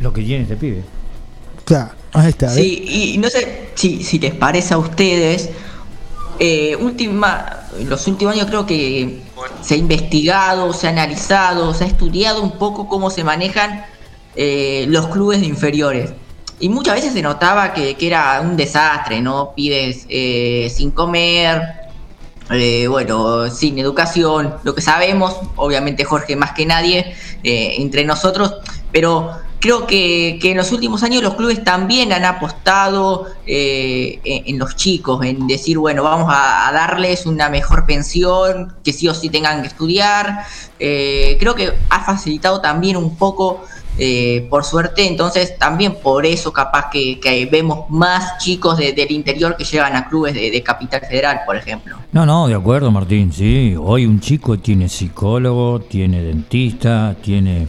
Lo que tiene este pibe. Sí, y no sé si, si les parece a ustedes, eh, última, los últimos años creo que se ha investigado, se ha analizado, se ha estudiado un poco cómo se manejan eh, los clubes de inferiores. Y muchas veces se notaba que, que era un desastre, ¿no? Pibes eh, sin comer, eh, bueno, sin educación, lo que sabemos, obviamente Jorge más que nadie, entre nosotros, pero creo que, en los últimos años los clubes también han apostado eh, en, los chicos, en decir, bueno, vamos a, a darles una mejor pensión, que sí o sí tengan que estudiar. Eh, creo que ha facilitado también un poco eh, por suerte, entonces también por eso capaz que, vemos más chicos de- del interior que llegan a clubes de, de Capital Federal, por ejemplo. No, no, de acuerdo, Martín, sí. Hoy un chico tiene psicólogo, tiene dentista, tiene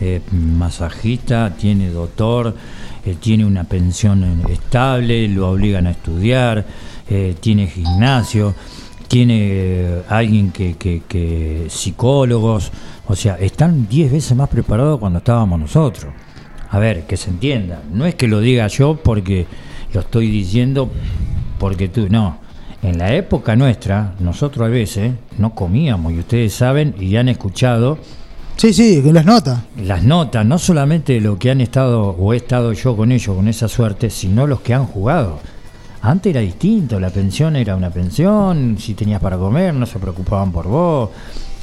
eh, masajista, tiene doctor, eh, tiene una pensión eh, estable, lo obligan a estudiar, eh, tiene gimnasio, tiene eh, alguien que, que, que psicólogos, o sea, están 10 veces más preparados cuando estábamos nosotros. A ver, que se entienda, no es que lo diga yo porque lo estoy diciendo porque tú, no. En la época nuestra, nosotros a veces no comíamos, y ustedes saben y han escuchado Sí, sí, que las notas. las notas, no solamente lo que han estado o he estado yo con ellos con esa suerte, sino los que han jugado. Antes era distinto, la pensión era una pensión, si tenías para comer, no se preocupaban por vos,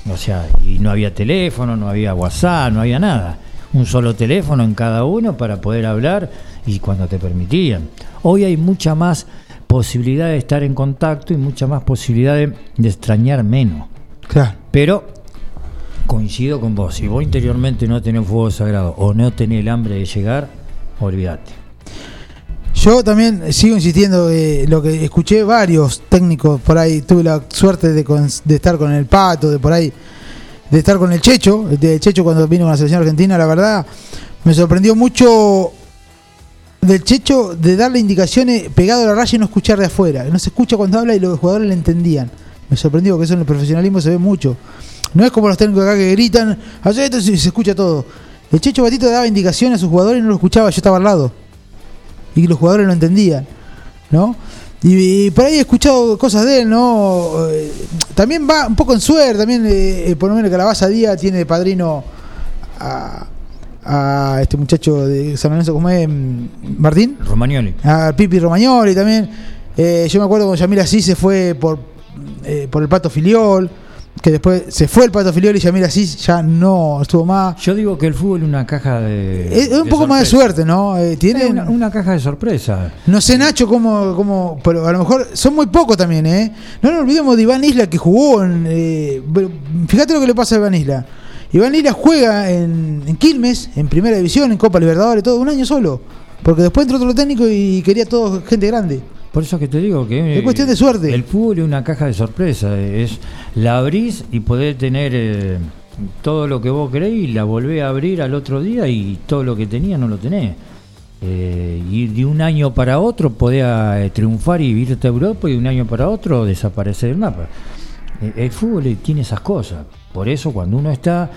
o sea, y no había teléfono, no había WhatsApp, no había nada. Un solo teléfono en cada uno para poder hablar y cuando te permitían. Hoy hay mucha más posibilidad de estar en contacto y mucha más posibilidad de, de extrañar menos. Claro. Pero coincido con vos, si vos interiormente no tenés fuego sagrado o no tenés el hambre de llegar, olvídate. Yo también sigo insistiendo, eh, lo que escuché varios técnicos por ahí, tuve la suerte de, con- de estar con el Pato, de por ahí, de estar con el Checho, de Checho cuando vino con la selección argentina, la verdad, me sorprendió mucho del Checho de darle indicaciones pegado a la raya y no escuchar de afuera. No se escucha cuando habla y los jugadores le entendían. Me sorprendió que eso en el profesionalismo se ve mucho. No es como los técnicos acá que gritan, "Hacé esto", y se escucha todo. El Checho Batito daba indicaciones a sus jugadores y no lo escuchaba, yo estaba al lado y que los jugadores lo entendían, ¿no? Y, y por ahí he escuchado cosas de él, ¿no? Eh, también va un poco en suerte, también eh, por lo menos Calabaza Díaz tiene de padrino a, a este muchacho de San Lorenzo, ¿cómo es? Mm, Martín, Romagnoli. a Pipi Romagnoli también. Eh, yo me acuerdo cuando Yamil Asís se fue por, eh, por el Pato Filiol, que después se fue el Pato Filiol y Yamil Asís ya no estuvo más. Yo digo que el fútbol es una caja de. Es, un de poco más de suerte, ¿no? Eh, Es tienen, una, una caja de sorpresa. No sé, Nacho, cómo, cómo. Pero a lo mejor son muy pocos también, ¿eh? No nos olvidemos de Iván Isla que jugó en. eh, fíjate lo que le pasa a Iván Isla. Iván Isla juega en, en Quilmes, en Primera División, en Copa Libertadores, todo, un año solo. Porque después entró otro técnico y quería todo gente grande. Por eso que te digo que. Es cuestión de suerte. El fútbol es una caja de sorpresa. Es, la abrís y podés tener eh, todo lo que vos y la volvés a abrir al otro día y todo lo que tenía no lo tenés. Eh, y de un año para otro podés eh, triunfar y irte a Europa y de un año para otro desaparecer del mapa. Eh, el fútbol tiene esas cosas. Por eso cuando uno está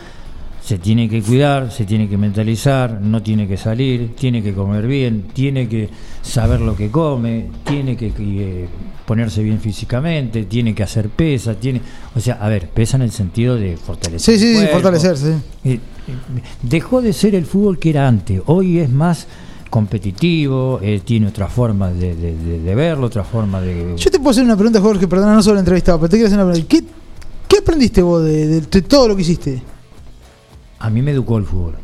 se tiene que cuidar, se tiene que mentalizar, no tiene que salir, tiene que comer bien, tiene que saber lo que come, tiene que, que, eh, ponerse bien físicamente, tiene que hacer pesa, tiene, o sea, a ver, pesa en el sentido de fortalecer. Sí, sí, sí, fortalecerse. Eh, dejó de ser el fútbol que era antes, hoy es más competitivo, eh, tiene otra forma de, de- de- de verlo, otra forma de... Yo te puedo hacer una pregunta, Jorge, perdona, no solo entrevistado, pero te quiero hacer una pregunta. ¿Qué, qué aprendiste vos de todo lo que hiciste? A mí me educó el fútbol,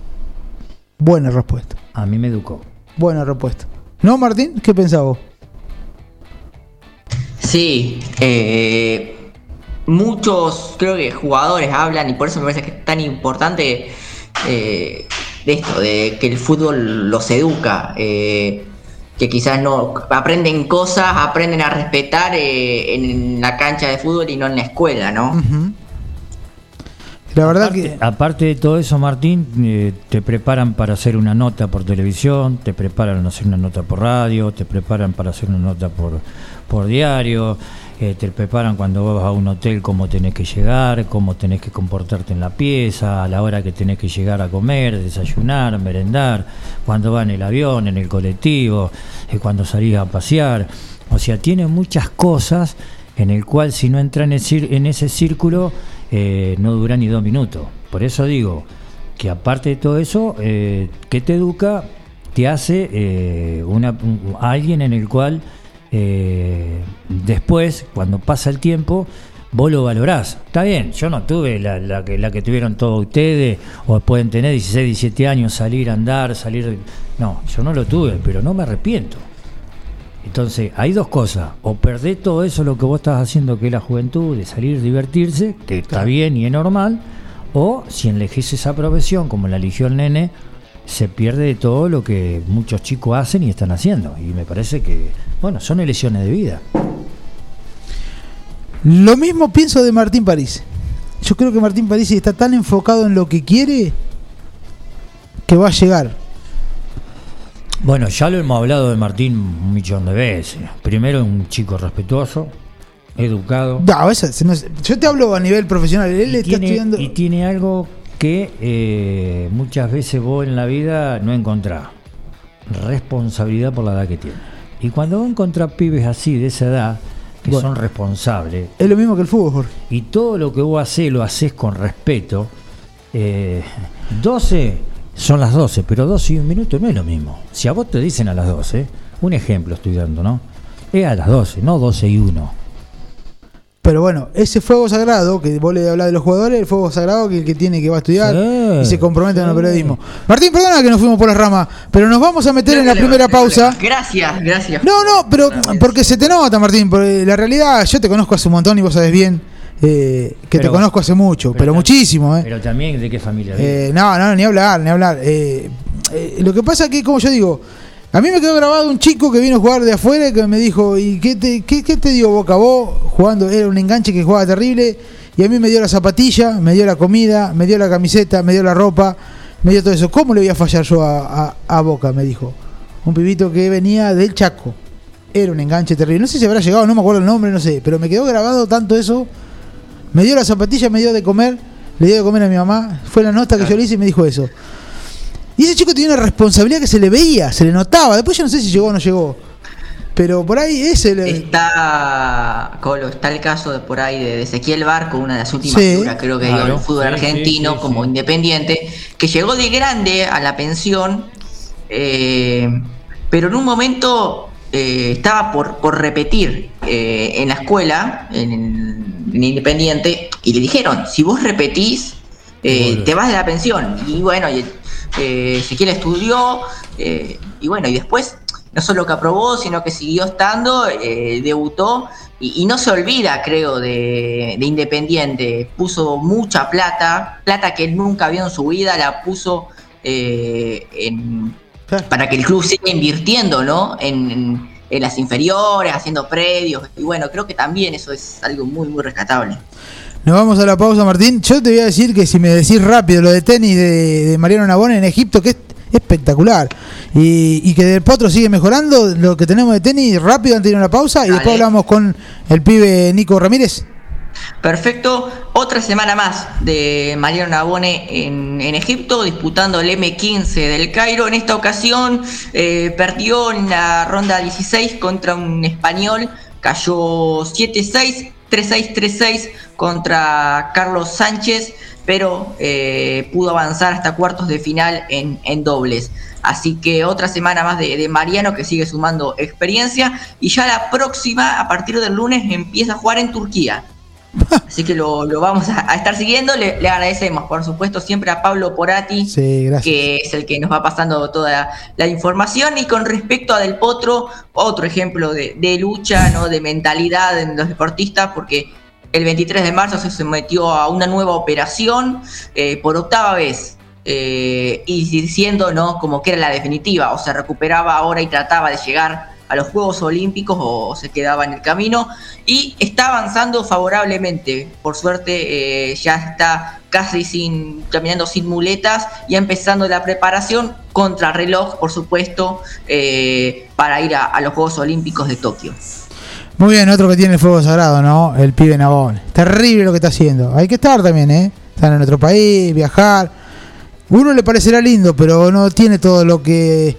Buena respuesta. a mí me educó. Buena respuesta. ¿No, Martín? ¿Qué pensás vos? Sí, eh, muchos creo que jugadores hablan y por eso me parece que es tan importante eh, de esto, de que el fútbol los educa, eh, que quizás no aprenden cosas, aprenden a respetar eh, en la cancha de fútbol y no en la escuela, ¿no? La verdad aparte, que. aparte de todo eso, Martín, eh, te preparan para hacer una nota por televisión, te preparan para hacer una nota por radio, te preparan para hacer una nota por, por diario, eh, te preparan cuando vas a un hotel cómo tenés que llegar, cómo tenés que comportarte en la pieza, a la hora que tenés que llegar a comer, desayunar, merendar, cuando vas en el avión, en el colectivo, eh, cuando salís a pasear. O sea, tiene muchas cosas en el cual si no entra en, el cir- en ese círculo eh, no dura ni dos minutos. Por eso digo que aparte de todo eso, eh, que te educa, te hace eh, una, un- alguien en el cual eh, después, cuando pasa el tiempo, vos lo valorás. Está bien, yo no tuve la, que, la que tuvieron todos ustedes, o pueden tener 16, 17 años, salir, andar, salir... No, yo no lo tuve, pero no me arrepiento. Entonces, hay dos cosas. O perdés todo eso, lo que vos estás haciendo, que es la juventud, de salir, divertirse, que está bien y es normal. O si elegís esa profesión, como la eligió el nene, se pierde de todo lo que muchos chicos hacen y están haciendo. Y me parece que, bueno, son elecciones de vida. Lo mismo pienso de Martín París. Yo creo que Martín París está tan enfocado en lo que quiere que va a llegar. Bueno, ya lo hemos hablado de Martín un millón de veces. Primero, un chico respetuoso, educado. No, eso- yo te hablo a nivel profesional. Él y está tiene, estudiando. y tiene algo que eh, muchas veces vos en la vida no encontrás. Responsabilidad por la edad que tiene. Y cuando vos encontrás pibes así, de esa edad, que Bueno. son responsables, Es lo mismo que el fútbol, Jorge. y todo lo que vos hacés lo haces con respeto, eh, 12 son las 12, pero 12 y un minuto no es lo mismo. Si a vos te dicen a las 12, un ejemplo estoy dando, ¿no? Es a las 12, no 12 y 1. Pero bueno, ese fuego sagrado, que vos le hablás de los jugadores, el fuego sagrado que el que tiene que va a estudiar Sí, y se compromete en el periodismo. Martín, perdona que nos fuimos por las ramas, pero nos vamos a meter en la primera pausa. Gracias, gracias. No, no, pero porque se te nota, Martín, porque la realidad, yo te conozco hace un montón y vos sabés bien eh, que te conozco hace mucho, pero, muchísimo, ¿eh? Pero también de qué familia. Eh, no, no, ni hablar, ni hablar. Eh, eh, lo que pasa que, como yo digo, a mí me quedó grabado un chico que vino a jugar de afuera y que me dijo, ¿y qué te, qué, qué te dio Boca vos jugando? Era un enganche que jugaba terrible y a mí me dio la zapatilla, me dio la comida, me dio la camiseta, me dio la ropa, me dio todo eso. ¿Cómo le voy a fallar yo a, a- a Boca? Me dijo. Un pibito que venía del Chaco. Era un enganche terrible. No sé si habrá llegado, no me acuerdo el nombre, no sé, pero me quedó grabado tanto eso. Me dio la zapatilla, me dio de comer, le dio de comer a mi mamá. Fue la nota que yo le hice y me dijo eso. Y ese chico tenía una responsabilidad que se le veía, se le notaba. Después yo no sé si llegó o no llegó. Pero por ahí ese le- Está, Colo, está el caso de por ahí de Ezequiel Barco, una de las últimas Sí. figuras, creo que dio Claro, el fútbol sí, sí, argentino sí, como sí. independiente, que llegó de grande a la pensión, eh, pero en un momento eh, estaba por, por repetir eh, en la escuela, en, en Independiente, y le dijeron, si vos repetís, eh, te vas de la pensión. Y bueno, y, Ezequiel estudió, y bueno, y después no solo que aprobó, sino que siguió estando, debutó y, y no se olvida, creo, de, de Independiente. Puso mucha plata, plata que él nunca vio en su vida, la puso en, para que el club siga invirtiendo, ¿no? En, en- en las inferiores, haciendo predios. Y bueno, creo que también eso es algo muy, muy rescatable. Nos vamos a la pausa, Martín. Yo te voy a decir que si me decís rápido lo de tenis de, de Mariano Nabone en Egipto, que es espectacular. Y, y que del Potro sigue mejorando lo que tenemos de tenis rápido antes de ir a una pausa. Y después hablamos con el pibe Nico Ramírez. Perfecto. Otra semana más de Mariano Nabone en, Egipto, disputando el M15 del Cairo. En esta ocasión eh, perdió en la ronda 16 contra un español. Cayó 7-6, 3-6, 3-6 contra Carlos Sánchez, pero eh, pudo avanzar hasta cuartos de final en, en dobles. Así que otra semana más de, Mariano que sigue sumando experiencia. Y ya la próxima, a partir del lunes, empieza a jugar en Turquía. [LAUGHS] Así que lo, vamos a, estar siguiendo. Le, agradecemos, por supuesto, siempre a Pablo Porati, que es el que nos va pasando toda la, información. Y con respecto a Del Potro, otro ejemplo de, lucha, ¿no? de mentalidad en los deportistas, porque el 23 de marzo se sometió a una nueva operación eh, por octava vez. Eh, y diciendo ¿no? como que era la definitiva, o se recuperaba ahora y trataba de llegar a los Juegos Olímpicos o se quedaba en el camino y está avanzando favorablemente. Por suerte eh, ya está casi sin caminando sin muletas y empezando la preparación contra reloj, por supuesto, eh, para ir a, los Juegos Olímpicos de Tokio. Muy bien, otro que tiene el fuego sagrado, ¿no? El pibe Nabón. Terrible lo que está haciendo. Hay que estar también, ¿eh? Estar en otro país, viajar uno le parecerá lindo, pero no tiene todo lo que...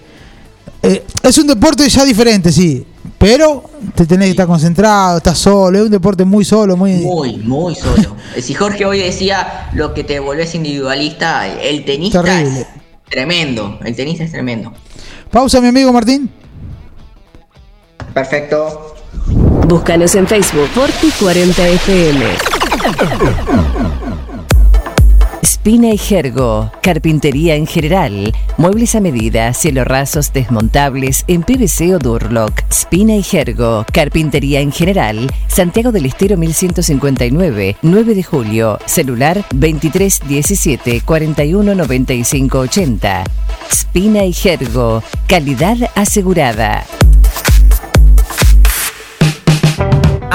Eh, es un deporte ya diferente, sí, pero te tenés que estar concentrado, estás solo, es un deporte muy solo, muy... Muy, muy solo. [LAUGHS] Si Jorge hoy decía lo que te volvés individualista, el tenista es tremendo, el tenista es tremendo. Pausa, mi amigo Martín. Perfecto. Búscanos en Facebook, Forti40FM. [LAUGHS] Spina y Jergo, carpintería en general, muebles a medida, cielo rasos desmontables en PVC o Durlock. Spina y Jergo, carpintería en general, Santiago del Estero 1159, 9 de julio, celular 2317 41 95 80. Spina y Jergo, calidad asegurada.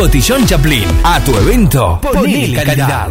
Cotillón Chaplin. A tu evento, ponle calidad.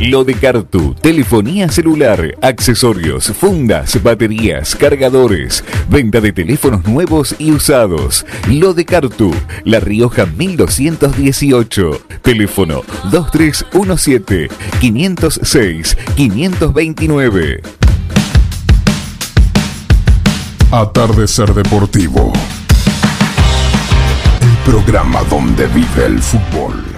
Lo de Cartu, telefonía celular, accesorios, fundas, baterías, cargadores, venta de teléfonos nuevos y usados. Lo de Cartu, La Rioja 1218, teléfono 2317 506 529. Atardecer Deportivo. El programa donde vive el fútbol.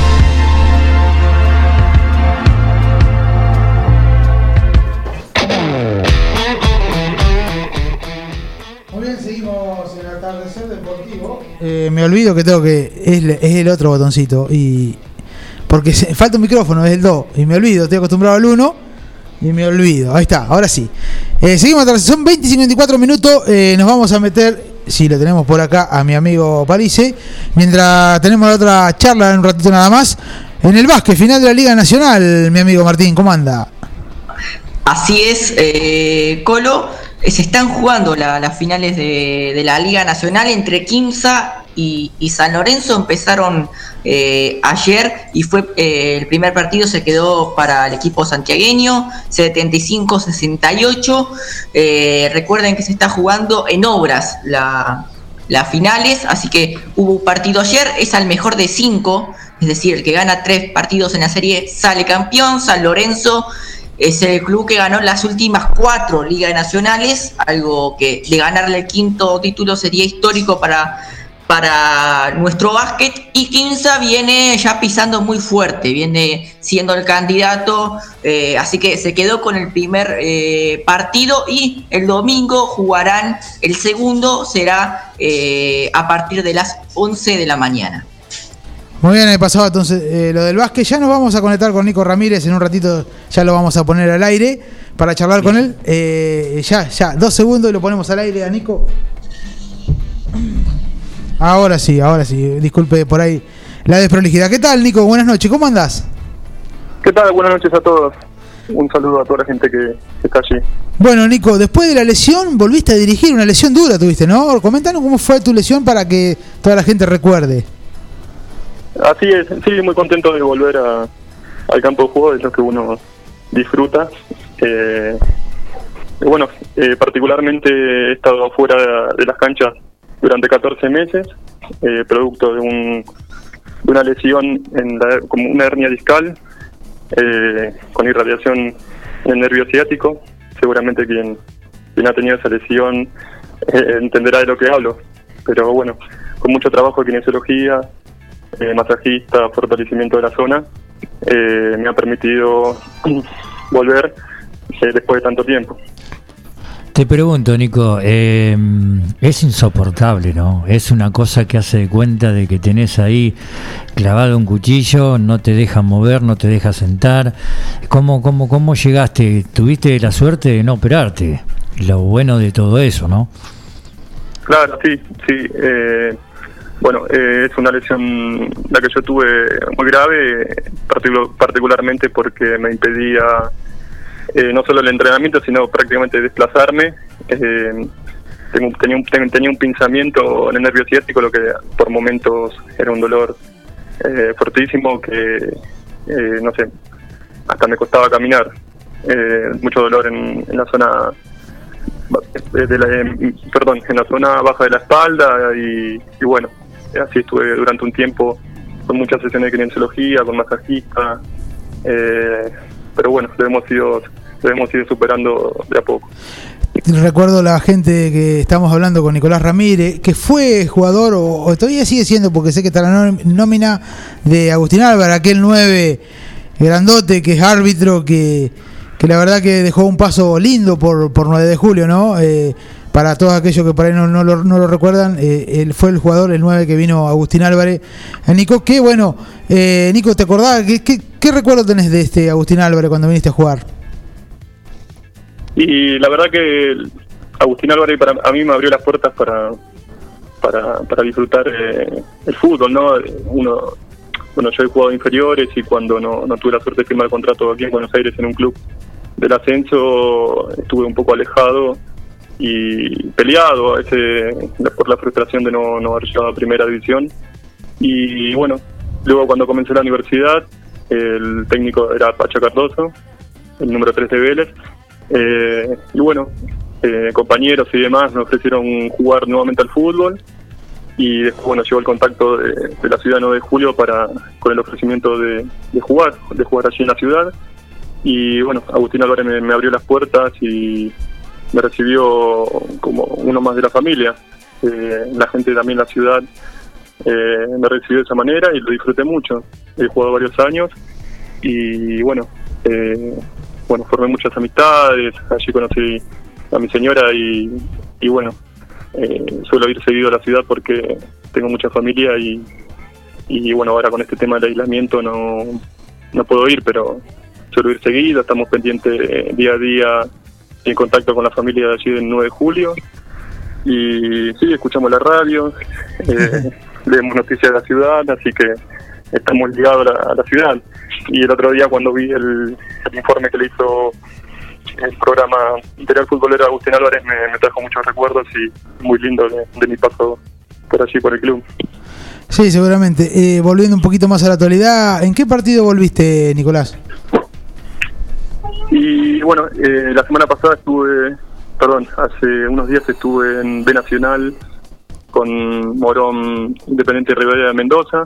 Eh, me olvido que tengo que. Es, el otro botoncito. y Porque falta un micrófono, es el 2. Y me olvido, estoy acostumbrado al 1. Y me olvido. Ahí está, ahora sí. Eh, seguimos atrás. Son 20 y 54 minutos. eh, nos vamos a meter, si lo tenemos por acá, a mi amigo Parise. Mientras tenemos la otra charla en un ratito nada más. En el básquet, final de la Liga Nacional, mi amigo Martín, ¿cómo anda? Así es, eh, Colo. Se están jugando la- las finales de, la Liga Nacional entre Quimsa y, San Lorenzo. Empezaron eh, ayer y fue eh, el primer partido se quedó para el equipo santiagueño, 75-68. Eh, recuerden que se está jugando en obras la, las finales, así que hubo un partido ayer, es al mejor de cinco, es decir, el que gana tres partidos en la serie sale campeón, San Lorenzo es el club que ganó las últimas cuatro ligas nacionales, algo que de ganarle el quinto título sería histórico para, para nuestro básquet. Y Quinza viene ya pisando muy fuerte, viene siendo el candidato, eh, así que se quedó con el primer eh, partido y el domingo jugarán el segundo, será eh, a partir de las 11 de la mañana. Muy bien, he pasado entonces eh, lo del básquet. Ya nos vamos a conectar con Nico Ramírez. En un ratito ya lo vamos a poner al aire para charlar con él. Eh, ya, ya, dos segundos y lo ponemos al aire a Nico. Ahora sí, ahora sí. Disculpe por ahí la desprolijidad. ¿Qué tal, Nico? Buenas noches. ¿Cómo andás? ¿Qué tal? Buenas noches a todos. Un saludo a toda la gente que, que está allí. Bueno, Nico, después de la lesión volviste a dirigir. Una lesión dura tuviste, ¿no? Comentanos cómo fue tu lesión para que toda la gente recuerde. Así es, sí, muy contento de volver a, al campo de juego, es lo que uno disfruta. Eh, bueno, eh, particularmente he estado fuera de, de las canchas durante 14 meses, eh, producto de, un, de una lesión en la, como una hernia discal eh, con irradiación en el nervio ciático. Seguramente quien, quien ha tenido esa lesión entenderá de lo que hablo. Pero bueno, con mucho trabajo de kinesiología, eh, masajista, fortalecimiento de la zona, eh, me ha permitido [CLEARS THROAT] volver eh, después de tanto tiempo. Te pregunto, Nico, eh, es insoportable, ¿no? Es una cosa que hace de cuenta de que tenés ahí clavado un cuchillo, no te deja mover, no te deja sentar. ¿Cómo, cómo, cómo llegaste? Tuviste la suerte de no operarte. Lo bueno de todo eso, ¿no? Claro, sí, sí. eh, bueno, eh, es una lesión la que yo tuve muy grave, particu- particularmente porque me impedía eh, no solo el entrenamiento, sino prácticamente desplazarme. Eh, tengo- tenía, un, ten- tenía un pinzamiento en el nervio ciático, lo que por momentos era un dolor eh, fortísimo que, eh, no sé, hasta me costaba caminar. Mucho dolor en, en la zona de la, perdón, en la zona baja de la espalda y bueno, así estuve durante un tiempo con muchas sesiones de kinesiología, con masajista, eh, pero bueno, lo hemos ido, lo hemos superando de a poco. Recuerdo la gente que estamos hablando con Nicolás Ramírez, que fue jugador, o, todavía sigue siendo, porque sé que está la nómina de Agustín Álvaro, aquel 9 grandote que es árbitro, que, que la verdad que dejó un paso lindo por, por 9 de julio, ¿no? Eh, para todos aquellos que por ahí no, no lo, no lo recuerdan, eh, él fue el jugador, el 9 que vino Agustín Álvarez. Eh, Nico, qué bueno. Eh, Nico, ¿te acordás? ¿Qué, qué, recuerdo tenés de este Agustín Álvarez cuando viniste a jugar? Y la verdad que el- Agustín Álvarez para, a mí me abrió las puertas para, para, para disfrutar eh, el fútbol, ¿no? Uno, bueno, yo he jugado inferiores y cuando no, no tuve la suerte de firmar contrato aquí en Buenos Aires en un club del ascenso, estuve un poco alejado y peleado a veces por la frustración de no, haber llegado a primera división. Y bueno, luego cuando comencé la universidad, el técnico era Pacha Cardoso, el número 3 de Vélez. Eh, y bueno, eh, compañeros y demás me ofrecieron jugar nuevamente al fútbol. y después bueno llegó el contacto de, la ciudad 9 de julio para con el ofrecimiento de, jugar, de jugar allí en la ciudad y bueno, Agustín Álvarez me abrió las puertas y me recibió como uno más de la familia. Eh, la gente también en la ciudad eh, me recibió de esa manera y lo disfruté mucho. He jugado varios años y bueno, eh, bueno formé muchas amistades, allí conocí a mi señora y, y bueno, eh, suelo ir seguido a la ciudad porque tengo mucha familia y, y bueno, ahora con este tema del aislamiento no, no puedo ir, pero suelo ir seguido, estamos pendientes eh, día a día en contacto con la familia de allí del 9 de julio y sí, escuchamos la radio, eh, [LAUGHS] leemos noticias de la ciudad, así que estamos ligados a la, a la ciudad. Y el otro día cuando vi el, el informe que le hizo el programa Interior Futbolero Agustín Álvarez me, me trajo muchos recuerdos y muy lindo de, de mi paso por allí, por el club. Sí, seguramente. Eh, volviendo un poquito más a la actualidad, ¿en qué partido volviste, Nicolás? Y bueno, eh, la semana pasada estuve, perdón, hace unos días estuve en B Nacional con Morón Independiente Rivera de Mendoza.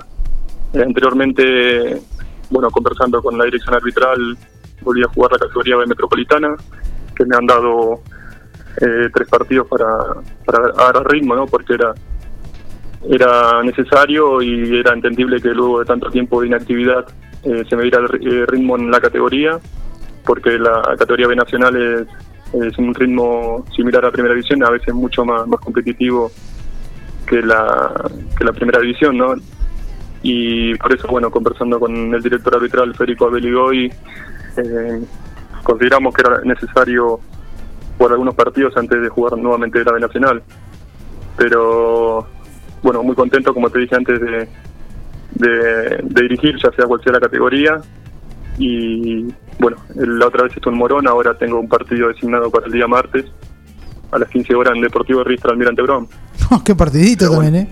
Eh, anteriormente, bueno, conversando con la dirección arbitral, volví a jugar la categoría B Metropolitana, que me han dado eh, tres partidos para, para agarrar ritmo, ¿no? Porque era era necesario y era entendible que luego de tanto tiempo de inactividad eh, se me diera el eh, ritmo en la categoría, porque la categoría B nacional es, es un ritmo similar a primera división, a veces mucho más, más competitivo que la, que la primera división, ¿no? Y por eso, bueno, conversando con el director arbitral Federico Abeligoy, eh, consideramos que era necesario jugar algunos partidos antes de jugar nuevamente la B Nacional. Pero, bueno, muy contento, como te dije antes, de, de dirigir, ya sea cual sea la categoría. Y, bueno, la otra vez estuve en Morón, ahora tengo un partido designado para el día martes, a las 15 horas en Deportivo Ristra Almirante Brown. Oh, [LAUGHS] qué partidito también, ¿eh?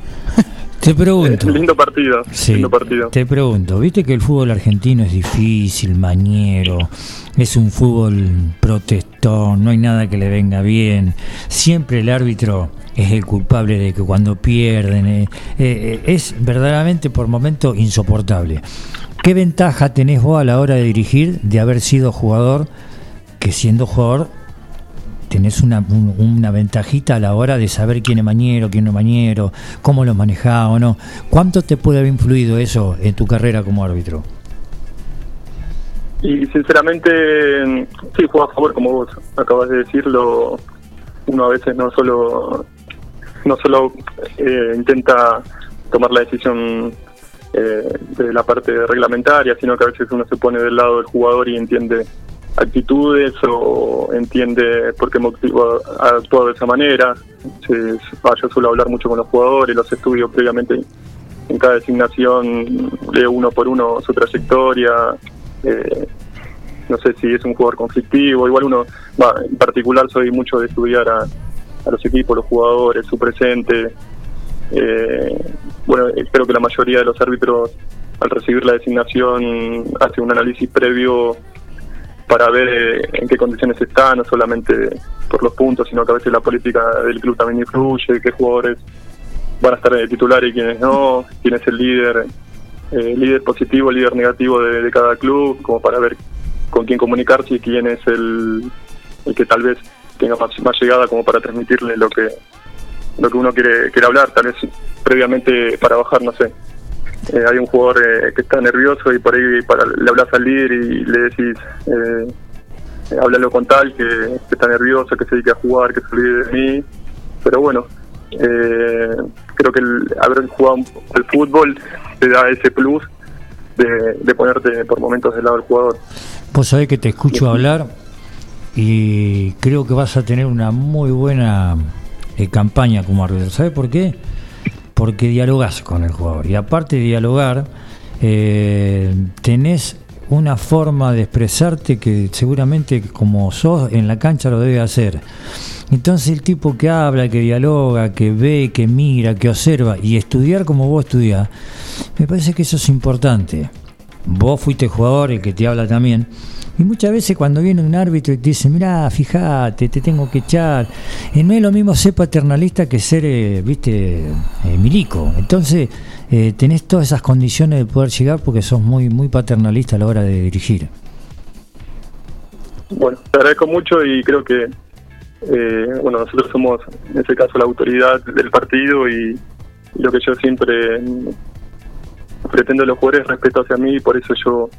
Te pregunto. Lindo partido, Sí, lindo partido. te pregunto, viste que el fútbol argentino es difícil, mañero, es un fútbol protestón, no hay nada que le venga bien, siempre el árbitro es el culpable de que cuando pierden, eh, eh, es verdaderamente por momentos insoportable. ¿Qué ventaja tenés vos a la hora de dirigir de haber sido jugador, que siendo jugador tenés una, un- una ventajita a la hora de saber quién es mañero, quién no es mañero, cómo lo manejás o no. ¿Cuánto te puede haber influido eso en tu carrera como árbitro? Y sinceramente, sí, juego a favor, como vos acabas de decirlo. Uno a veces no solo no solo eh, intenta tomar la decisión eh, de la parte reglamentaria, sino que a veces uno se pone del lado del jugador y entiende actitudes o entiende por qué motivo ha actuado de esa manera. Se- ah, yo suelo hablar mucho con los jugadores, los estudio previamente en cada designación, leo uno por uno su trayectoria, eh, no sé si es un jugador conflictivo, igual uno, va, en particular soy mucho de estudiar a, a los equipos, los jugadores, su presente. Eh, bueno, espero que la mayoría de los árbitros al recibir la designación hace un análisis previo para ver eh, en qué condiciones están, no solamente por los puntos, sino que a veces la política del club también influye, qué jugadores van a estar de titular y quiénes no, quién es el líder, eh, líder positivo, líder negativo de, de cada club, como para ver con quién comunicarse y quién es el, el que tal vez tenga más, más llegada como para transmitirle lo que lo que uno quiere, quiere hablar, tal vez previamente para bajar, no sé. Eh, hay un jugador eh, que está nervioso y por ahí para, le hablas al líder y le decís, eh, háblalo con tal, que, que está nervioso, que se dedique a jugar, que se olvide de mí. Pero bueno, eh, creo que el haber jugado el fútbol te da ese plus de, de ponerte por momentos del lado del jugador. Vos sabés que te escucho hablar y creo que vas a tener una muy buena campaña como árbitro. ¿Sabes por qué? Porque dialogás con el jugador. Y aparte de dialogar, eh, tenés una forma de expresarte que seguramente como sos en la cancha lo debe hacer. Entonces el tipo que habla, que dialoga, que ve, que mira, que observa y estudiar como vos estudiás, me parece que eso es importante. vos fuiste jugador, el que te habla también. Y muchas veces cuando viene un árbitro y te dice, mira, fíjate, te tengo que echar, eh, no es lo mismo ser paternalista que ser, eh, viste, eh, milico. Entonces, eh, tenés todas esas condiciones de poder llegar porque sos muy, muy paternalista a la hora de dirigir. Bueno, te agradezco mucho y creo que, eh, bueno, nosotros somos, en este caso, la autoridad del partido y, y lo que yo siempre pretendo de los jugadores es respeto hacia mí y por eso yo,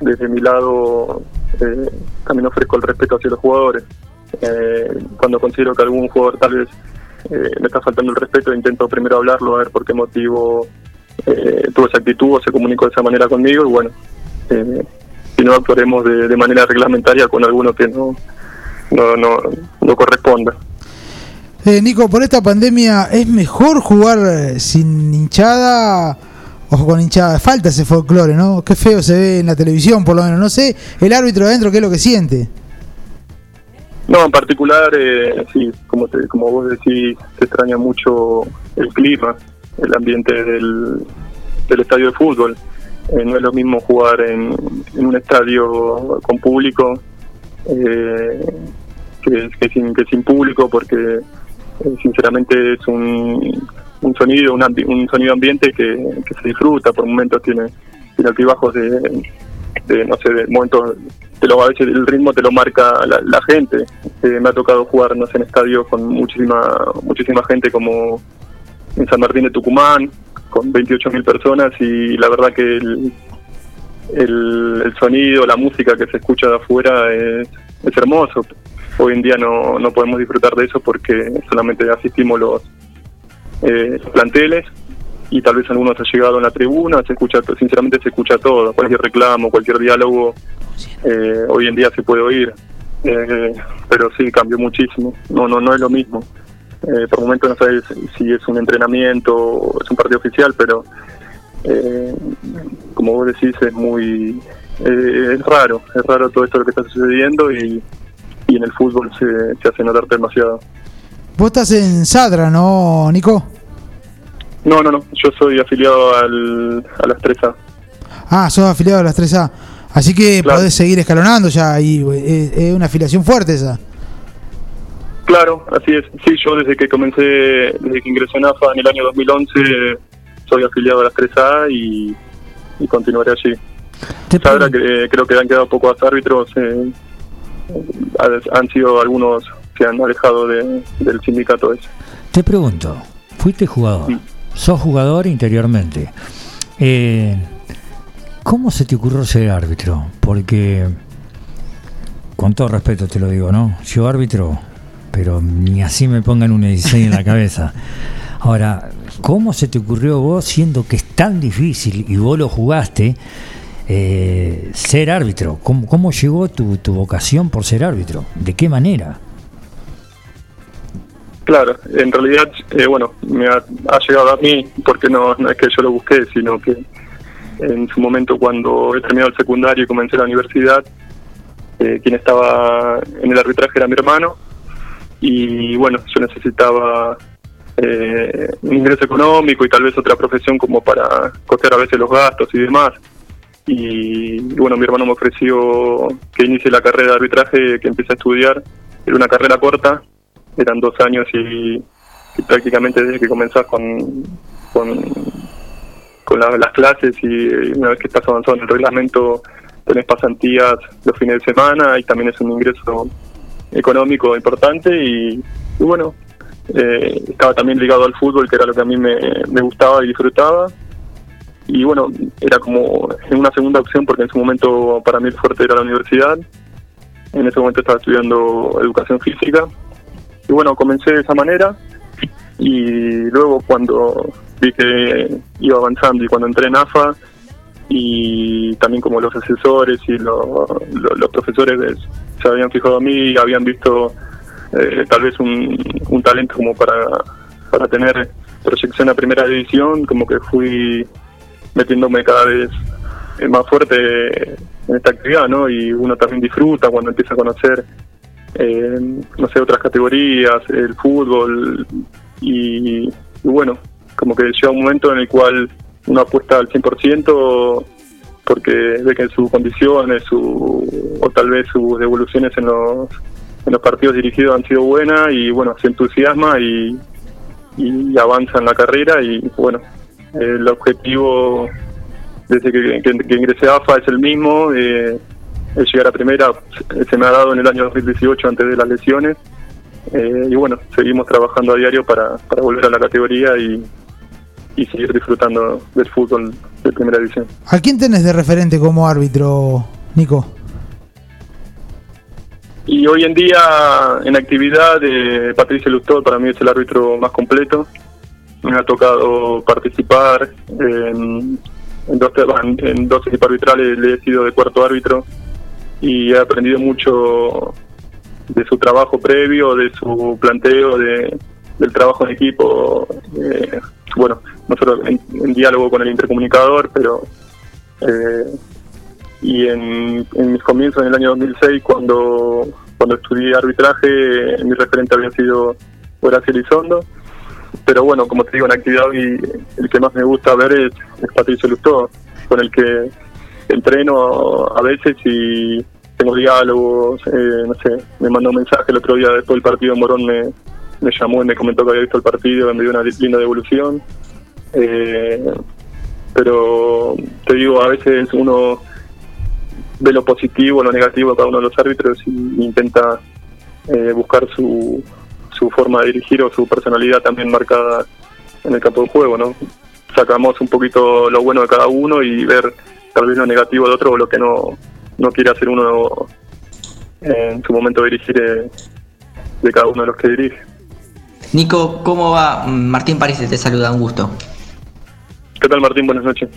desde mi lado, eh, también ofrezco el respeto hacia los jugadores. Eh, cuando considero que algún jugador tal vez eh, me está faltando el respeto, intento primero hablarlo, a ver por qué motivo tuvo esa actitud o se comunicó de esa manera conmigo y bueno, si no actuaremos de, de manera reglamentaria con alguno que no, no, no, no corresponda. Nico, por esta pandemia, ¿es mejor jugar sin hinchada o con hinchada? Falta ese folclore, ¿no? Qué feo se ve en la televisión, por lo menos. No sé, el árbitro de adentro, ¿qué es lo que siente? No, en particular, eh, sí, como, te, como vos decís, se extraña mucho el clima, el ambiente del, del estadio de fútbol. Eh, no es lo mismo jugar en, en un estadio con público eh, que, que sin, que sin público, porque eh, sinceramente es un, un sonido un, un sonido ambiente que, que se disfruta, por momentos tiene, tiene altibajos de, de, no sé, de momentos, te lo, a veces el ritmo te lo marca la, la gente. Eh, me ha tocado jugar, no sé, en estadios con muchísima, muchísima gente como en San Martín de Tucumán, con 28.000 personas y la verdad que el, el, el sonido, la música que se escucha de afuera es, es hermoso. Hoy en día no, no podemos disfrutar de eso porque solamente asistimos los, eh, planteles y tal vez algunos ha llegado en la tribuna, se escucha, sinceramente se escucha todo, cualquier reclamo, cualquier diálogo, eh, hoy en día se puede oír, eh, pero sí cambió muchísimo, no no no es lo mismo. Eh, por momento no sabes si es un entrenamiento o es un partido oficial, pero eh, como vos decís es muy eh, es raro, es raro todo esto lo que está sucediendo y, y en el fútbol se, se hace notar demasiado. Vos estás en Sadra, ¿no, Nico? No, no, no, yo soy afiliado al, a las 3A. Ah, sos afiliado a las 3A. Así que podés seguir escalonando ya. Y es, es una afiliación fuerte esa. Claro, así es. Sí, yo desde que comencé, desde que ingresé en AFA en el año 2011, soy afiliado a las 3A y, y continuaré allí. Ahora que eh, creo que han quedado pocos árbitros, eh, ha- han sido algunos que han alejado de- del sindicato ese. Te pregunto, fuiste jugador, sos jugador interiormente. Eh, ¿Cómo se te ocurrió ser árbitro? Porque, con todo respeto te lo digo, ¿no? Yo árbitro, pero ni así me pongan un diseño en la cabeza. [LAUGHS] Ahora, ¿cómo se te ocurrió vos, siendo que es tan difícil y vos lo jugaste, eh, ser árbitro? ¿Cómo, cómo llegó tu, tu vocación por ser árbitro? ¿De qué manera? Claro, en realidad, eh, bueno, me ha, llegado a mí porque no, es que yo lo busqué, sino que en su momento cuando he terminado el secundario y comencé la universidad, eh, quien estaba en el arbitraje era mi hermano y bueno, yo necesitaba eh, un ingreso económico y tal vez otra profesión como para costear a veces los gastos y demás. Y bueno, mi hermano me ofreció que inicie la carrera de arbitraje, que empiece a estudiar. Era una carrera corta, eran dos años y, y prácticamente desde que comenzás con, con, con la- las clases y una vez que estás avanzado en el reglamento tenés pasantías los fines de semana y también es un ingreso económico importante y, bueno, eh, estaba también ligado al fútbol que era lo que a mí me, me gustaba y disfrutaba. Y bueno, era como una segunda opción porque en su momento para mí el fuerte era la universidad. En ese momento estaba estudiando educación física y bueno, comencé de esa manera y luego cuando vi que iba avanzando y cuando entré en AFA y también como los asesores y lo- lo- los profesores se habían fijado a mí y habían visto eh, tal vez un, talento como para, para tener proyección a primera división, como que fui metiéndome cada vez eh, más fuerte en esta actividad, ¿no? Y uno también disfruta cuando empieza a conocer, no sé, otras categorías, el fútbol, y, bueno, como que llega un momento en el cual uno apuesta al 100% porque ve que sus condiciones su, o tal vez sus devoluciones en los, en los partidos dirigidos han sido buenas y bueno, se entusiasma y, y avanza en la carrera y bueno, el objetivo desde que, que, ingresé AFA es el mismo, eh, el llegar a primera se me ha dado en el año 2018 antes de las lesiones eh, y bueno, seguimos trabajando a diario para, para volver a la categoría y, y seguir disfrutando del fútbol de primera división. ¿A quién tenés de referente como árbitro, Nico? Y hoy en día en actividad de Patricio Lustó para mí es el árbitro más completo. Me ha tocado participar en, dos, en dos equipos arbitrales, le he sido de cuarto árbitro y he aprendido mucho de su trabajo previo, de su planteo, de, del trabajo en equipo. Eh, bueno, nosotros en, en, diálogo con el intercomunicador, pero eh, y en, en, mis comienzos en el año 2006 cuando cuando estudié arbitraje mi referente había sido Horacio Elizondo pero bueno como te digo en actividad y el que más me gusta ver es, Patricio Lustó con el que entreno a veces y tengo diálogos eh, no sé me mandó un mensaje el otro día después del partido en Morón me, llamó y me comentó que había visto el partido me dio una linda devolución eh, pero te digo a veces uno ve lo positivo, lo negativo de cada uno de los árbitros y intenta eh, buscar su, su forma de dirigir o su personalidad también marcada en el campo de juego, ¿no? Sacamos un poquito lo bueno de cada uno y ver tal vez lo negativo de otro o lo que no, no quiere hacer uno en su momento de dirigir eh, de cada uno de los que dirige. Nico, ¿cómo va? Martín París te saluda, un gusto. ¿Qué tal Martín? Buenas noches.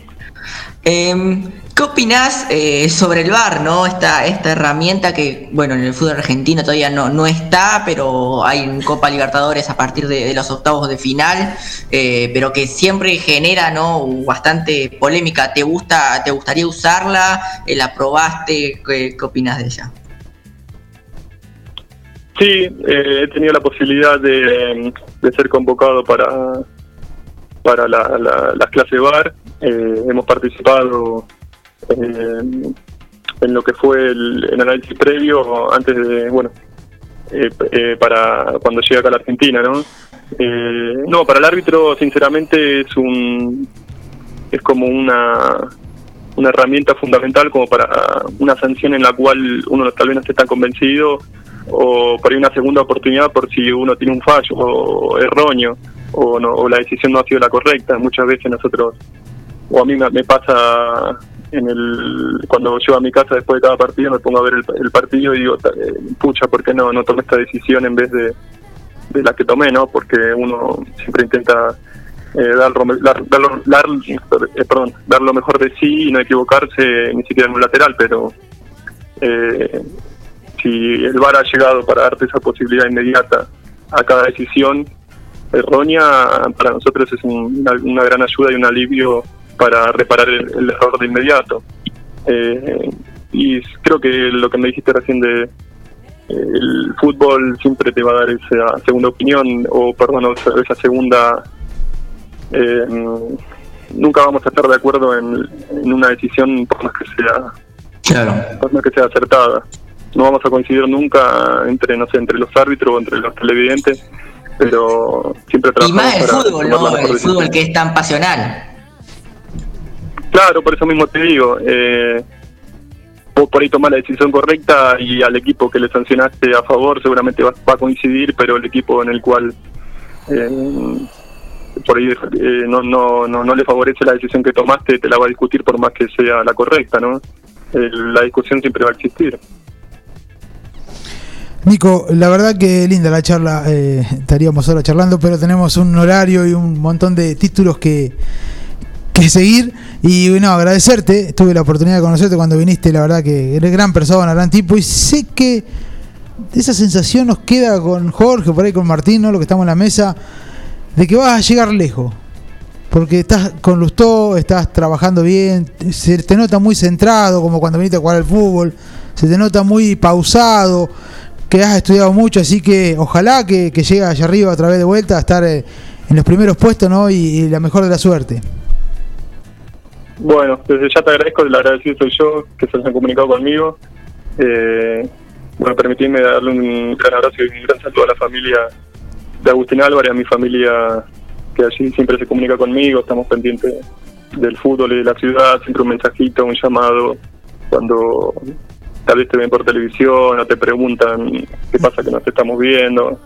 Eh, ¿Qué opinás eh, sobre el VAR, no? Esta, esta herramienta que, bueno, en el fútbol argentino todavía no, no está, pero hay en Copa Libertadores a partir de, los octavos de final, eh, pero que siempre genera, ¿no? Bastante polémica. ¿Te gusta, te gustaría usarla? Eh, ¿La probaste? ¿Qué, qué de ella? Sí, he tenido la posibilidad de, de ser convocado para para la, la, las clases VAR. Eh, hemos participado en, en, lo que fue el, análisis previo antes de, bueno, eh, eh, para cuando llega acá a la Argentina, ¿no? no, para el árbitro, sinceramente, es un es como una una herramienta fundamental como para una sanción en la cual uno tal vez no esté tan convencido o por ahí una segunda oportunidad por si uno tiene un fallo o erróneo o, no, o la decisión no ha sido la correcta. Muchas veces nosotros, o a mí me, pasa en el cuando llego a mi casa después de cada partido, me pongo a ver el, partido y digo, eh, pucha, ¿por qué no, no tomé esta decisión en vez de, de la que tomé? no Porque uno siempre intenta eh, dar, dar, dar, eh, perdón, dar lo mejor de sí y no equivocarse ni siquiera en un lateral, pero eh, si el VAR ha llegado para darte esa posibilidad inmediata a cada decisión, errónea, para nosotros es una, gran ayuda y un alivio para reparar el, error de inmediato. Eh, y creo que lo que me dijiste recién de el fútbol siempre te va a dar esa segunda opinión o perdón esa segunda eh, nunca vamos a estar de acuerdo en, una decisión por más que sea por más que sea acertada. No vamos a coincidir nunca entre no sé entre los árbitros o entre los televidentes pero siempre Y más el fútbol, ¿no? El fútbol que es tan pasional. Claro, por eso mismo te digo. Eh, vos por ahí tomás la decisión correcta y al equipo que le sancionaste a favor seguramente va, a coincidir, pero el equipo en el cual eh, por ahí eh, no, no, no, no le favorece la decisión que tomaste, te la va a discutir por más que sea la correcta, ¿no? la discusión siempre va a existir. Nico, la verdad que linda la charla, eh, estaríamos ahora charlando, pero tenemos un horario y un montón de títulos que, que seguir. Y bueno, agradecerte, tuve la oportunidad de conocerte cuando viniste, la verdad que eres gran persona, gran tipo, y sé que esa sensación nos queda con Jorge, por ahí con Martín, ¿no? lo que estamos en la mesa, de que vas a llegar lejos. Porque estás con Lustó, estás trabajando bien, se te nota muy centrado, como cuando viniste a jugar al fútbol, se te nota muy pausado que has estudiado mucho, así que ojalá que, que llegue allá arriba otra vez de vuelta a estar eh, en los primeros puestos ¿no? y, la mejor de la suerte. bueno, desde ya te agradezco, el agradecido soy yo, que se hayan comunicado conmigo. Eh, bueno, permitidme darle un gran abrazo y un gran saludo a la familia de Agustín Álvarez, a mi familia que allí siempre se comunica conmigo, estamos pendientes del fútbol y de la ciudad, siempre un mensajito, un llamado, cuando tal vez te ven por televisión o te preguntan qué pasa que nos estamos viendo.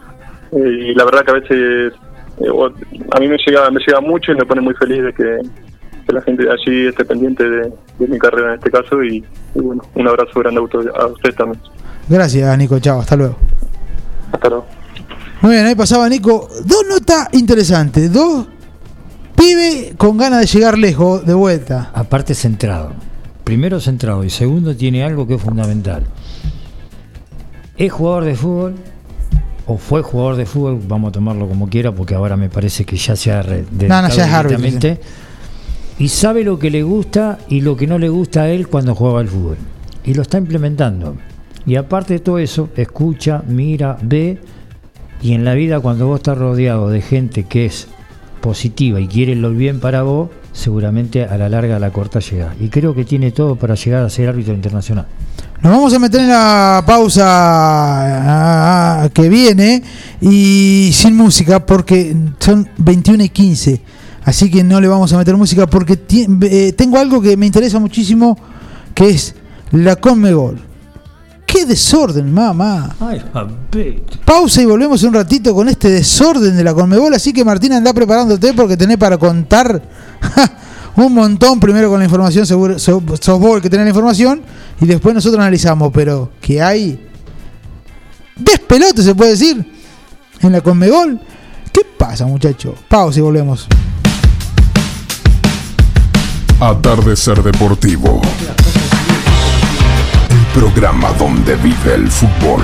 Eh, y la verdad que a veces eh, a mí me llega, me llega mucho y me pone muy feliz de que, la gente de allí esté pendiente de, mi carrera en este caso y, bueno, un abrazo grande a usted también. Gracias, Nico. Chao, hasta luego. Hasta luego. Muy bien, ahí pasaba Nico. Dos notas interesantes. Dos pibe con ganas de llegar lejos de vuelta. Aparte centrado. Primero centrado y segundo tiene algo que es fundamental. Es jugador de fútbol o fue jugador de fútbol, vamos a tomarlo como quiera porque ahora me parece que ya se ha dedicado no, y sabe lo que le gusta y lo que no le gusta a él cuando juega al fútbol y lo está implementando. Y aparte de todo eso, escucha, mira, ve. Y en la vida cuando vos estás rodeado de gente que es positiva y quiere lo bien para vos, seguramente a la larga a la corta llega. Y creo que tiene todo para llegar a ser árbitro internacional. Nos vamos a meter en la pausa ah, ah, que viene y sin música porque son 21 y 15. Así que no le vamos a meter música porque eh, tengo algo que me interesa muchísimo que es la Conmebol. ¡Qué desorden, mamá! Ay, Pausa y volvemos un ratito con este desorden de la Conmebol. Así que Martín anda preparándote porque tenés para contar [LAUGHS] un montón. Primero con la información, seguro, sos vos el que tenés la información. Y después nosotros analizamos. Pero que hay despelote, se puede decir, en la Conmebol. ¿Qué pasa, muchacho? Pausa y volvemos. Atardecer Deportivo programa donde vive el fútbol.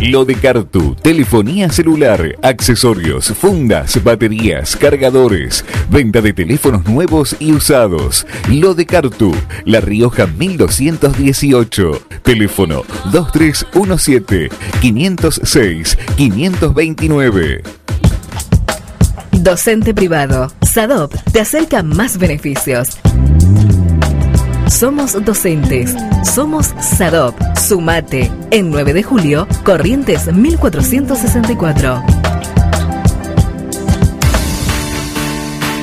Lo de Cartu, telefonía celular, accesorios, fundas, baterías, cargadores, venta de teléfonos nuevos y usados. Lo de Cartu, La Rioja 1218, teléfono 2317 506 529. Docente privado, SADOP te acerca más beneficios. Somos docentes. Somos SADOP. Sumate. En 9 de julio, Corrientes 1464.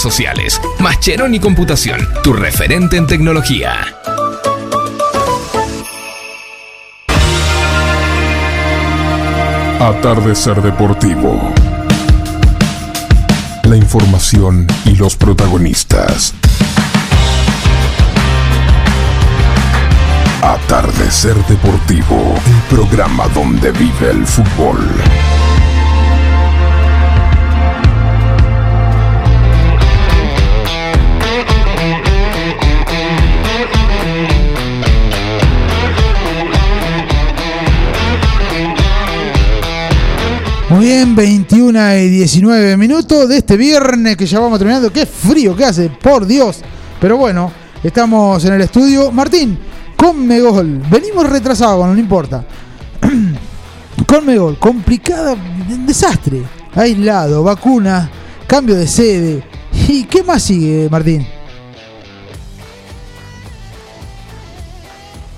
sociales. Mascheroni Computación, tu referente en tecnología. Atardecer Deportivo. La información y los protagonistas. Atardecer Deportivo, el programa donde vive el fútbol. Bien, 21 y 19 minutos de este viernes que ya vamos terminando. Qué frío que hace, por Dios. Pero bueno, estamos en el estudio. Martín, Conmebol. Venimos retrasados, no importa. [CLEARS THROAT] Conmebol, complicada, desastre. Aislado, vacuna, cambio de sede. ¿Y qué más sigue, Martín?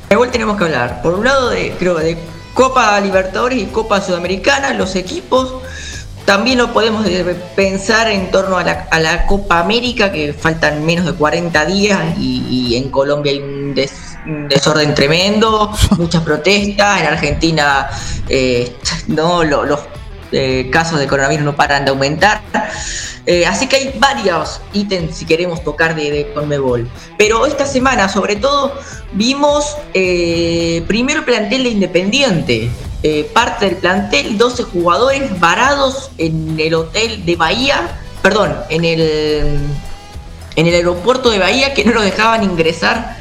Igual tenemos que hablar, por un lado, de, creo, de Copa Libertadores y Copa Sudamericana, los equipos. También lo podemos pensar en torno a la, Copa América, que faltan menos de 40 días y, en Colombia hay un, desorden tremendo, [LAUGHS] muchas protestas, en Argentina eh, no los eh, casos de coronavirus no paran de aumentar. Eh, así que hay varios ítems si queremos tocar de, de Conmebol. Pero esta semana, sobre todo, vimos eh, primero el plantel de Independiente. Eh, parte del plantel, 12 jugadores varados en el hotel de Bahía, perdón, en el, en el aeropuerto de Bahía que no los dejaban ingresar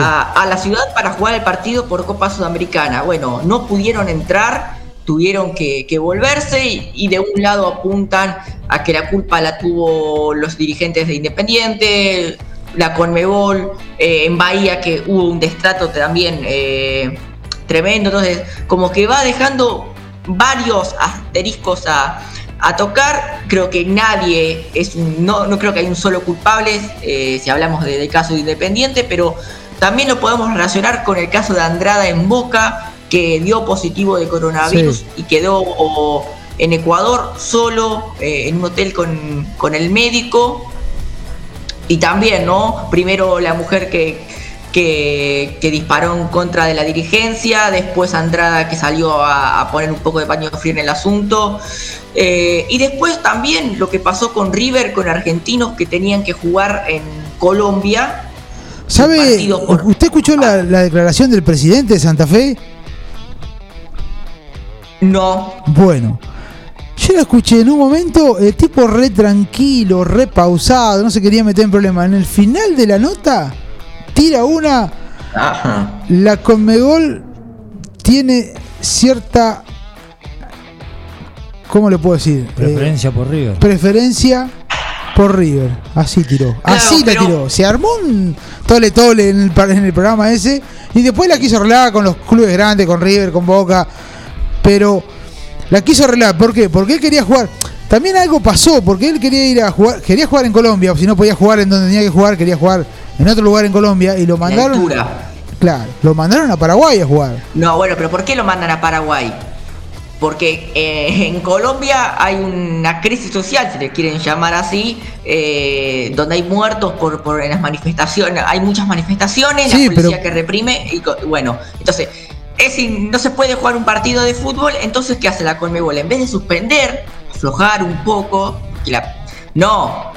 a, la ciudad para jugar el partido por Copa Sudamericana. Bueno, no pudieron entrar tuvieron que, volverse y, de un lado apuntan a que la culpa la tuvo los dirigentes de Independiente, la Conmebol, eh, en Bahía que hubo un destrato también eh, tremendo, entonces como que va dejando varios asteriscos a, tocar, creo que nadie es un, no, no creo que hay un solo culpable eh, si hablamos del caso de Independiente, pero también lo podemos relacionar con el caso de Andrada en Boca, que dio positivo de coronavirus y quedó en Ecuador solo eh, en un hotel con, el médico. Y también, ¿no? Primero la mujer que, que, disparó en contra de la dirigencia, después Andrada que salió a, poner un poco de paño frío en el asunto. Eh, y después también lo que pasó con River, con argentinos que tenían que jugar en Colombia. ¿Sabe? ¿Usted escuchó la, la declaración del presidente de Santa Fe? No. Bueno. Yo la escuché en un momento, el tipo re tranquilo, re pausado, no se quería meter en problemas. En el final de la nota, tira una. La Conmebol tiene cierta. ¿Cómo le puedo decir? Preferencia por River. Preferencia por River. Así tiró. Así la tiró. Se armó un tole tole en el, en el programa ese. Y después la quiso arreglar con los clubes grandes, con River, con Boca pero la quiso arreglar. ¿Por qué? Porque él quería jugar. También algo pasó, porque él quería ir a jugar, quería jugar en Colombia, si no podía jugar en donde tenía que jugar, quería jugar en otro lugar en Colombia y lo mandaron. Claro, lo mandaron a Paraguay a jugar. No, bueno, pero ¿por qué lo mandan a Paraguay? Porque eh, en Colombia hay una crisis social, si le quieren llamar así, eh, donde hay muertos por, por en las manifestaciones, hay muchas manifestaciones, la policía que reprime, y bueno, entonces es no se puede jugar un partido de fútbol, entonces ¿qué hace la Conmebol? En vez de suspender, aflojar un poco, no,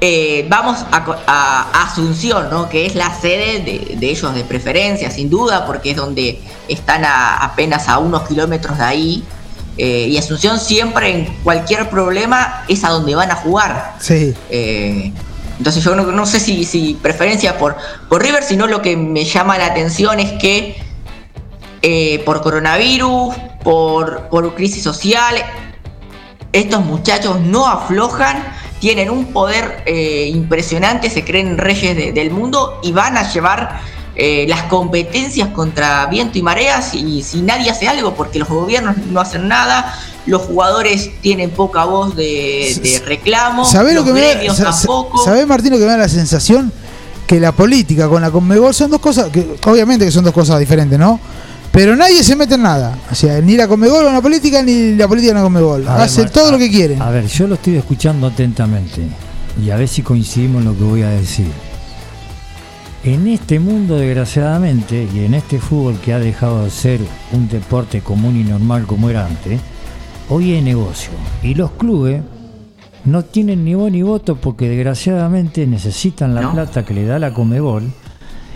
eh, vamos a, Asunción, ¿no? que es la sede de, ellos de preferencia, sin duda, porque es donde están apenas a unos kilómetros de ahí. Eh, y Asunción siempre en cualquier problema es a donde van a jugar. Sí. Eh, entonces yo no, sé si, si preferencia por, por River, sino lo que me llama la atención es que eh, por coronavirus, por, por crisis social. Estos muchachos no aflojan tienen un poder eh, impresionante, se creen reyes de- del mundo y van a llevar eh, las competencias contra viento y mareas y si nadie hace algo, porque los gobiernos no hacen nada, los jugadores tienen poca voz de, de reclamo, ¿Sabés los lo que me da? tampoco. ¿Sabés, Martín, lo que me da la sensación? Que la política con la Conmebol son dos cosas, que obviamente que son dos cosas diferentes, ¿no? Pero nadie se mete en nada. O sea, ni la Conmebol con la política, ni la política con la ver, Hacen todo a- lo que quieren. A ver, yo lo estoy escuchando atentamente y a ver si coincidimos en lo que voy a decir. En este mundo, desgraciadamente, y en este fútbol que ha dejado de ser un deporte común y normal como era antes, hoy hay negocio. Y los clubes no tienen ni voz ni voto porque desgraciadamente necesitan la plata que le da la Comebol.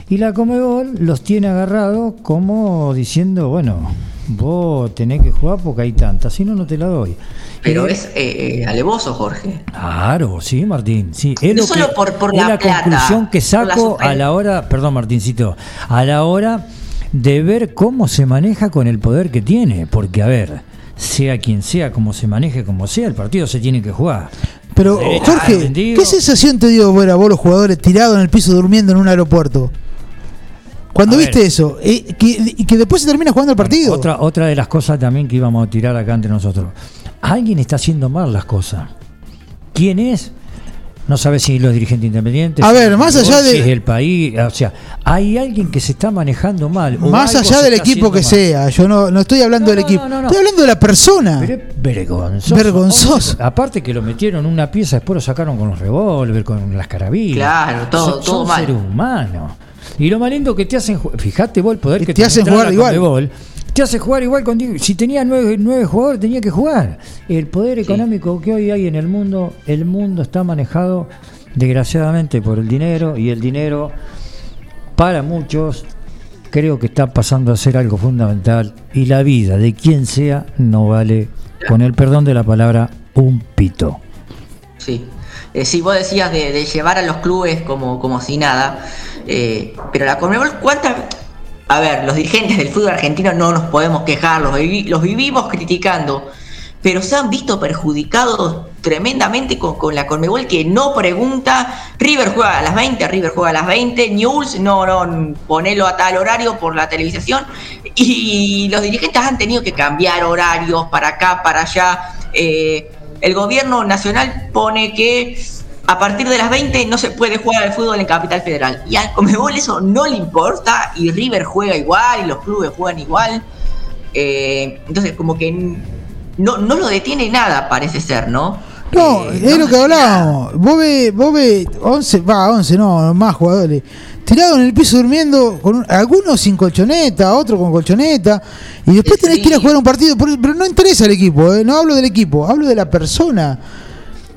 Y la Comebol los tiene agarrados como diciendo, bueno, vos tenés que jugar porque hay tantas, si no, no te la doy. Pero Y- es eh, eh, alevoso, Jorge. Claro, sí, Martín, sí. Es No lo solo que- por- por es la la, plata, conclusión que la saco a la hora, perdón Martincito, a la hora de ver cómo se maneja con el poder que tiene, porque a ver, sea quien sea, como se maneje, como sea, el partido se tiene que jugar. Pero, Derecho, Jorge. ¿qué sensación te dio ver a vos los jugadores tirados en el piso durmiendo en un aeropuerto? Cuando A viste ver. eso, eh, que, y que después se termina jugando el partido. Otra, otra de las cosas también que íbamos a tirar acá entre nosotros. Alguien está haciendo mal las cosas. ¿Quién es? No sabes si los dirigentes independientes. A ver, más el allá de- si es el país. O sea, hay alguien que se está manejando mal. Más allá del equipo que mal. sea, yo no, no estoy hablando del equipo, no, no. estoy hablando de la persona. Pero es vergonzoso. Vergonzoso. Aparte que lo metieron en una pieza, después lo sacaron con los revólver, con las carabinas. Claro, todo- Son- todo son mal. seres humanos. Y lo más lindo que te hacen, ju- fíjate vos el poder que te hacen trae jugar igual. Conmebol, te hace jugar igual contigo. Si tenía nueve, nueve jugadores, tenía que jugar. El poder económico que hoy hay en el mundo, el mundo está manejado desgraciadamente por el dinero y el dinero para muchos creo que está pasando a ser algo fundamental y la vida de quien sea no vale, con el perdón de la palabra, un pito. Sí. Eh, sí, vos decías de, llevar a los clubes como, como si nada. eh, pero la Conmebol, ¿cuántas.? A ver, los dirigentes del fútbol argentino no nos podemos quejar, los, los vivimos criticando. Pero se han visto perjudicados tremendamente con, con la Conmebol que no pregunta. River juega a las 20, River juega a las 20. News, no, no, ponelo a tal horario por la televisación. Y los dirigentes han tenido que cambiar horarios para acá, para allá. Eh, el gobierno nacional pone que a partir de las 20 no se puede jugar al fútbol en Capital Federal. Y al Comebol eso no le importa y River juega igual y los clubes juegan igual. Eh, entonces como que no, no lo detiene nada, parece ser, ¿no? No, Eh, es no lo que hablábamos. Vos ves, vos ves 11, va, 11, no, más jugadores. Tirados en el piso durmiendo, con un- algunos sin colchoneta, otros con colchoneta. Y después tenés que ir a jugar un partido. por- Pero no interesa el equipo, ¿eh? no hablo del equipo, hablo de la persona.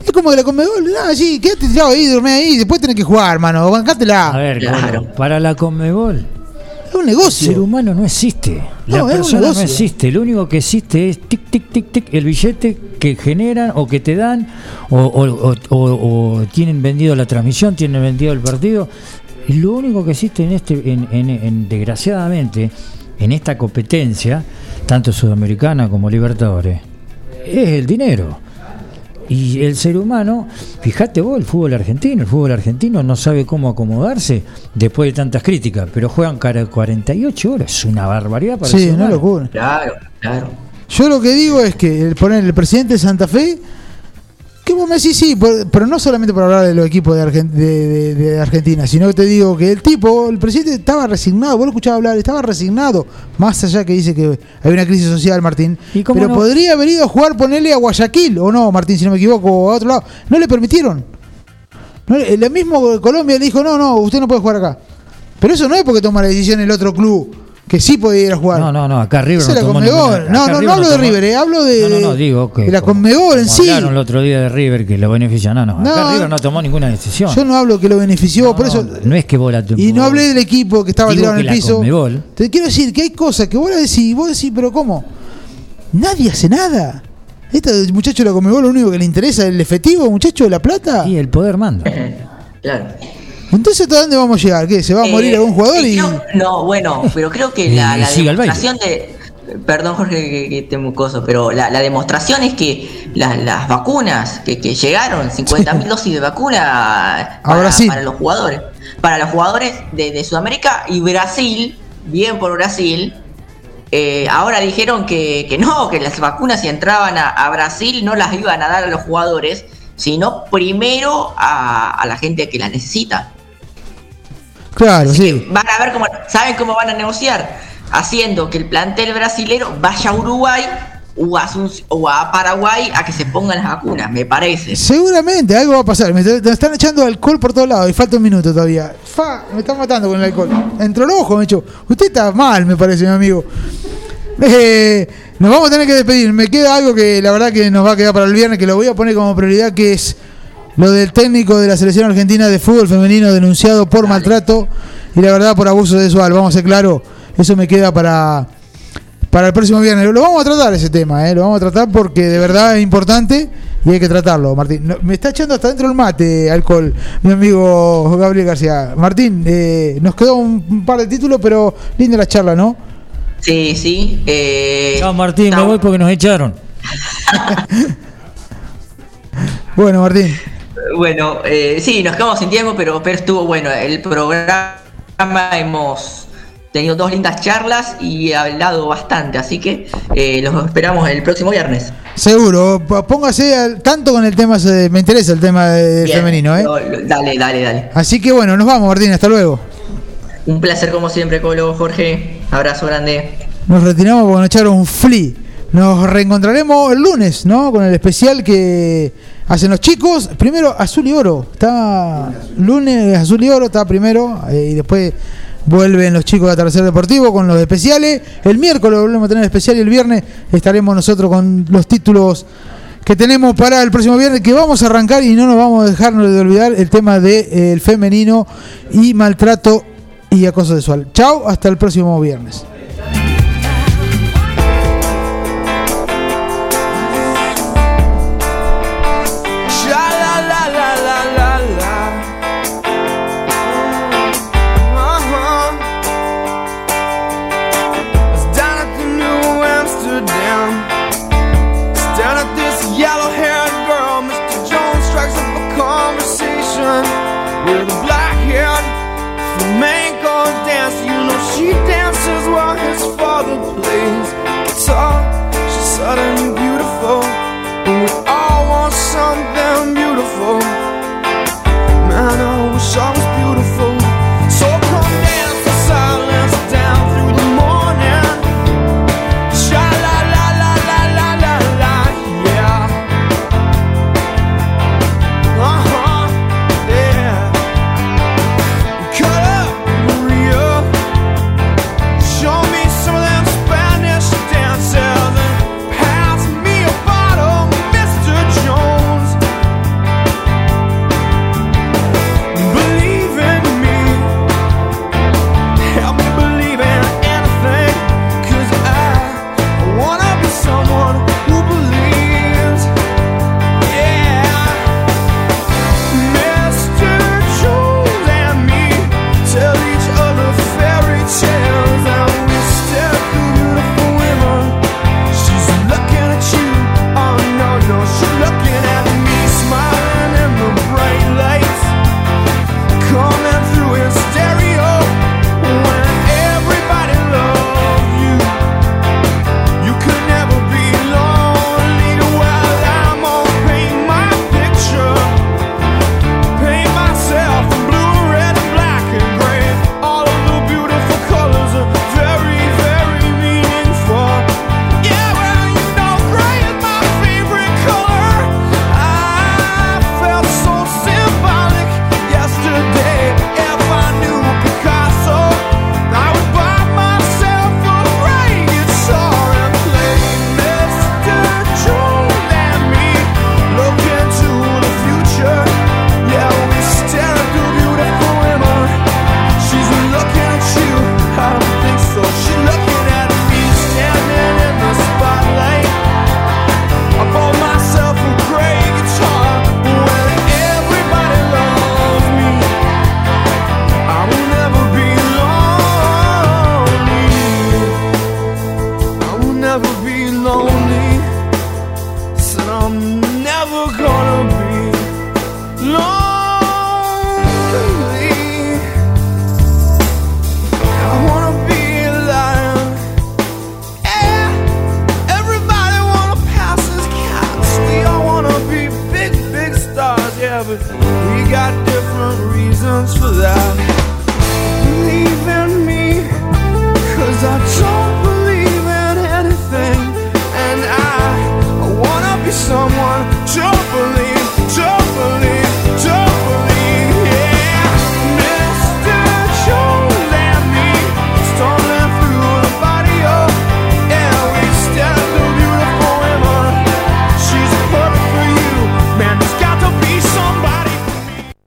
Es como que la Conmebol, ah, sí, quédate tirado ahí, dormí ahí, después tenés que jugar, hermano, bancátela. A ver, Colo, para la Conmebol, es un negocio. el ser humano no existe. La No, es un persona no existe. Lo único que existe es tic, tic, tic, tic, el billete que generan o que te dan o, o- o- o- o tienen vendido la transmisión, tienen vendido el partido. Y lo único que existe en este, en, en- en- desgraciadamente, en esta competencia, tanto sudamericana como libertadores, es el dinero. Y el ser humano, fíjate vos, el fútbol argentino, el fútbol argentino no sabe cómo acomodarse después de tantas críticas, pero juegan cara 48 horas, es una barbaridad para el Sí, ser una locura. Claro, claro. Yo lo que digo es que el, poner el presidente de Santa Fe, que vos me decís sí, pero no solamente por hablar de los equipos de, Argen- de- de- de Argentina, sino que te digo que el tipo, el presidente estaba resignado, vos lo escuchabas hablar, estaba resignado, más allá que dice que hay una crisis social, Martín, pero no? podría haber ido a jugar, ponerle a Guayaquil, o no, Martín, si no me equivoco, o a otro lado, no le permitieron. No, el mismo Colombia le dijo, no, no, usted no puede jugar acá. Pero eso no es porque toma la decisión el otro club, que sí podía ir a jugar. No, no, no, acá River Esa no es la tomó Conmebol. ninguna- No, acá no, no hablo de River, eh, hablo de, No, no, no, digo que de la Conmebol en sí. Hablaron el otro día de River que lo beneficia, no, no, No, acá River no tomó ninguna decisión. Yo no hablo que lo benefició, por eso. No es que vos la Y no hablé del equipo que estaba Digo tirado en el la piso. Conmebol- Te quiero decir que hay cosas que vos la decís, y vos decís, pero ¿cómo? Nadie hace nada. Este muchacho de la Conmebol lo único que le interesa es el efectivo, muchacho de la plata. Y el poder manda. [LAUGHS] Claro. Entonces, ¿hasta dónde vamos a llegar? ¿Qué? ¿Se va a morir Eh, algún jugador? y Y... creo- no, bueno, pero creo que [LAUGHS] la, demostración de perdón Jorge que, que te mucoso, pero la, la demostración es que la- las vacunas que, que llegaron, 50.000 dosis de vacuna para, Brasil. para los jugadores, para los jugadores de, de Sudamérica y Brasil, bien por Brasil, eh, ahora dijeron que, que no, que las vacunas si entraban a, a Brasil no las iban a dar a los jugadores, sino primero a, a la gente que las necesita. Claro, sí. Van a ver cómo, ¿saben cómo van a negociar? Haciendo que el plantel brasilero vaya a Uruguay o a, Asunc- o a Paraguay a que se pongan las vacunas, me parece. Seguramente algo va a pasar. Me, me están echando alcohol por todos lados y falta un minuto todavía. Fa, me están matando con el alcohol. Entró el ojo, me echó. Usted está mal, me parece, mi amigo. Eh, nos vamos a tener que despedir. Me queda algo que la verdad que nos va a quedar para el viernes, que lo voy a poner como prioridad, que es lo del técnico de la selección argentina de fútbol femenino denunciado por maltrato y la verdad por abuso sexual. Vamos a ser claro, eso me queda para, para el próximo viernes. Lo vamos a tratar ese tema, ¿eh? lo vamos a tratar porque de verdad es importante y hay que tratarlo, Martín. No, me está echando hasta dentro el mate, alcohol, mi amigo Gabriel García. Martín, eh, nos quedó un, un par de títulos, pero linda la charla, ¿no? Sí, sí. Eh, Chao Martín, me voy porque nos echaron. [LAUGHS] Bueno, Martín. Bueno, eh, sí, nos quedamos sin tiempo, pero, pero estuvo bueno. El programa hemos tenido dos lindas charlas y hablado bastante, así que eh, los esperamos el próximo viernes. Seguro, póngase al tanto con el tema, me interesa el tema de- Bien, femenino, ¿eh? lo- lo- Dale, dale, dale. Así que bueno, nos vamos, Martín, hasta luego. Un placer como siempre, Colo, Jorge. Abrazo grande. Nos retiramos porque nos echaron un flea. Nos reencontraremos el lunes, ¿no? Con el especial que hacen los chicos. Primero, Azul y Oro. Está lunes, Azul y Oro está primero. eh, y después vuelven los chicos de Atardecer Deportivo con los especiales. El miércoles volvemos a tener especial y el viernes estaremos nosotros con los títulos que tenemos para el próximo viernes, que vamos a arrancar y no nos vamos a dejarnos de olvidar el tema del femenino y maltrato y acoso sexual. Chao, hasta el próximo viernes. His father plays guitar. She's suddenly beautiful. And we all want something beautiful.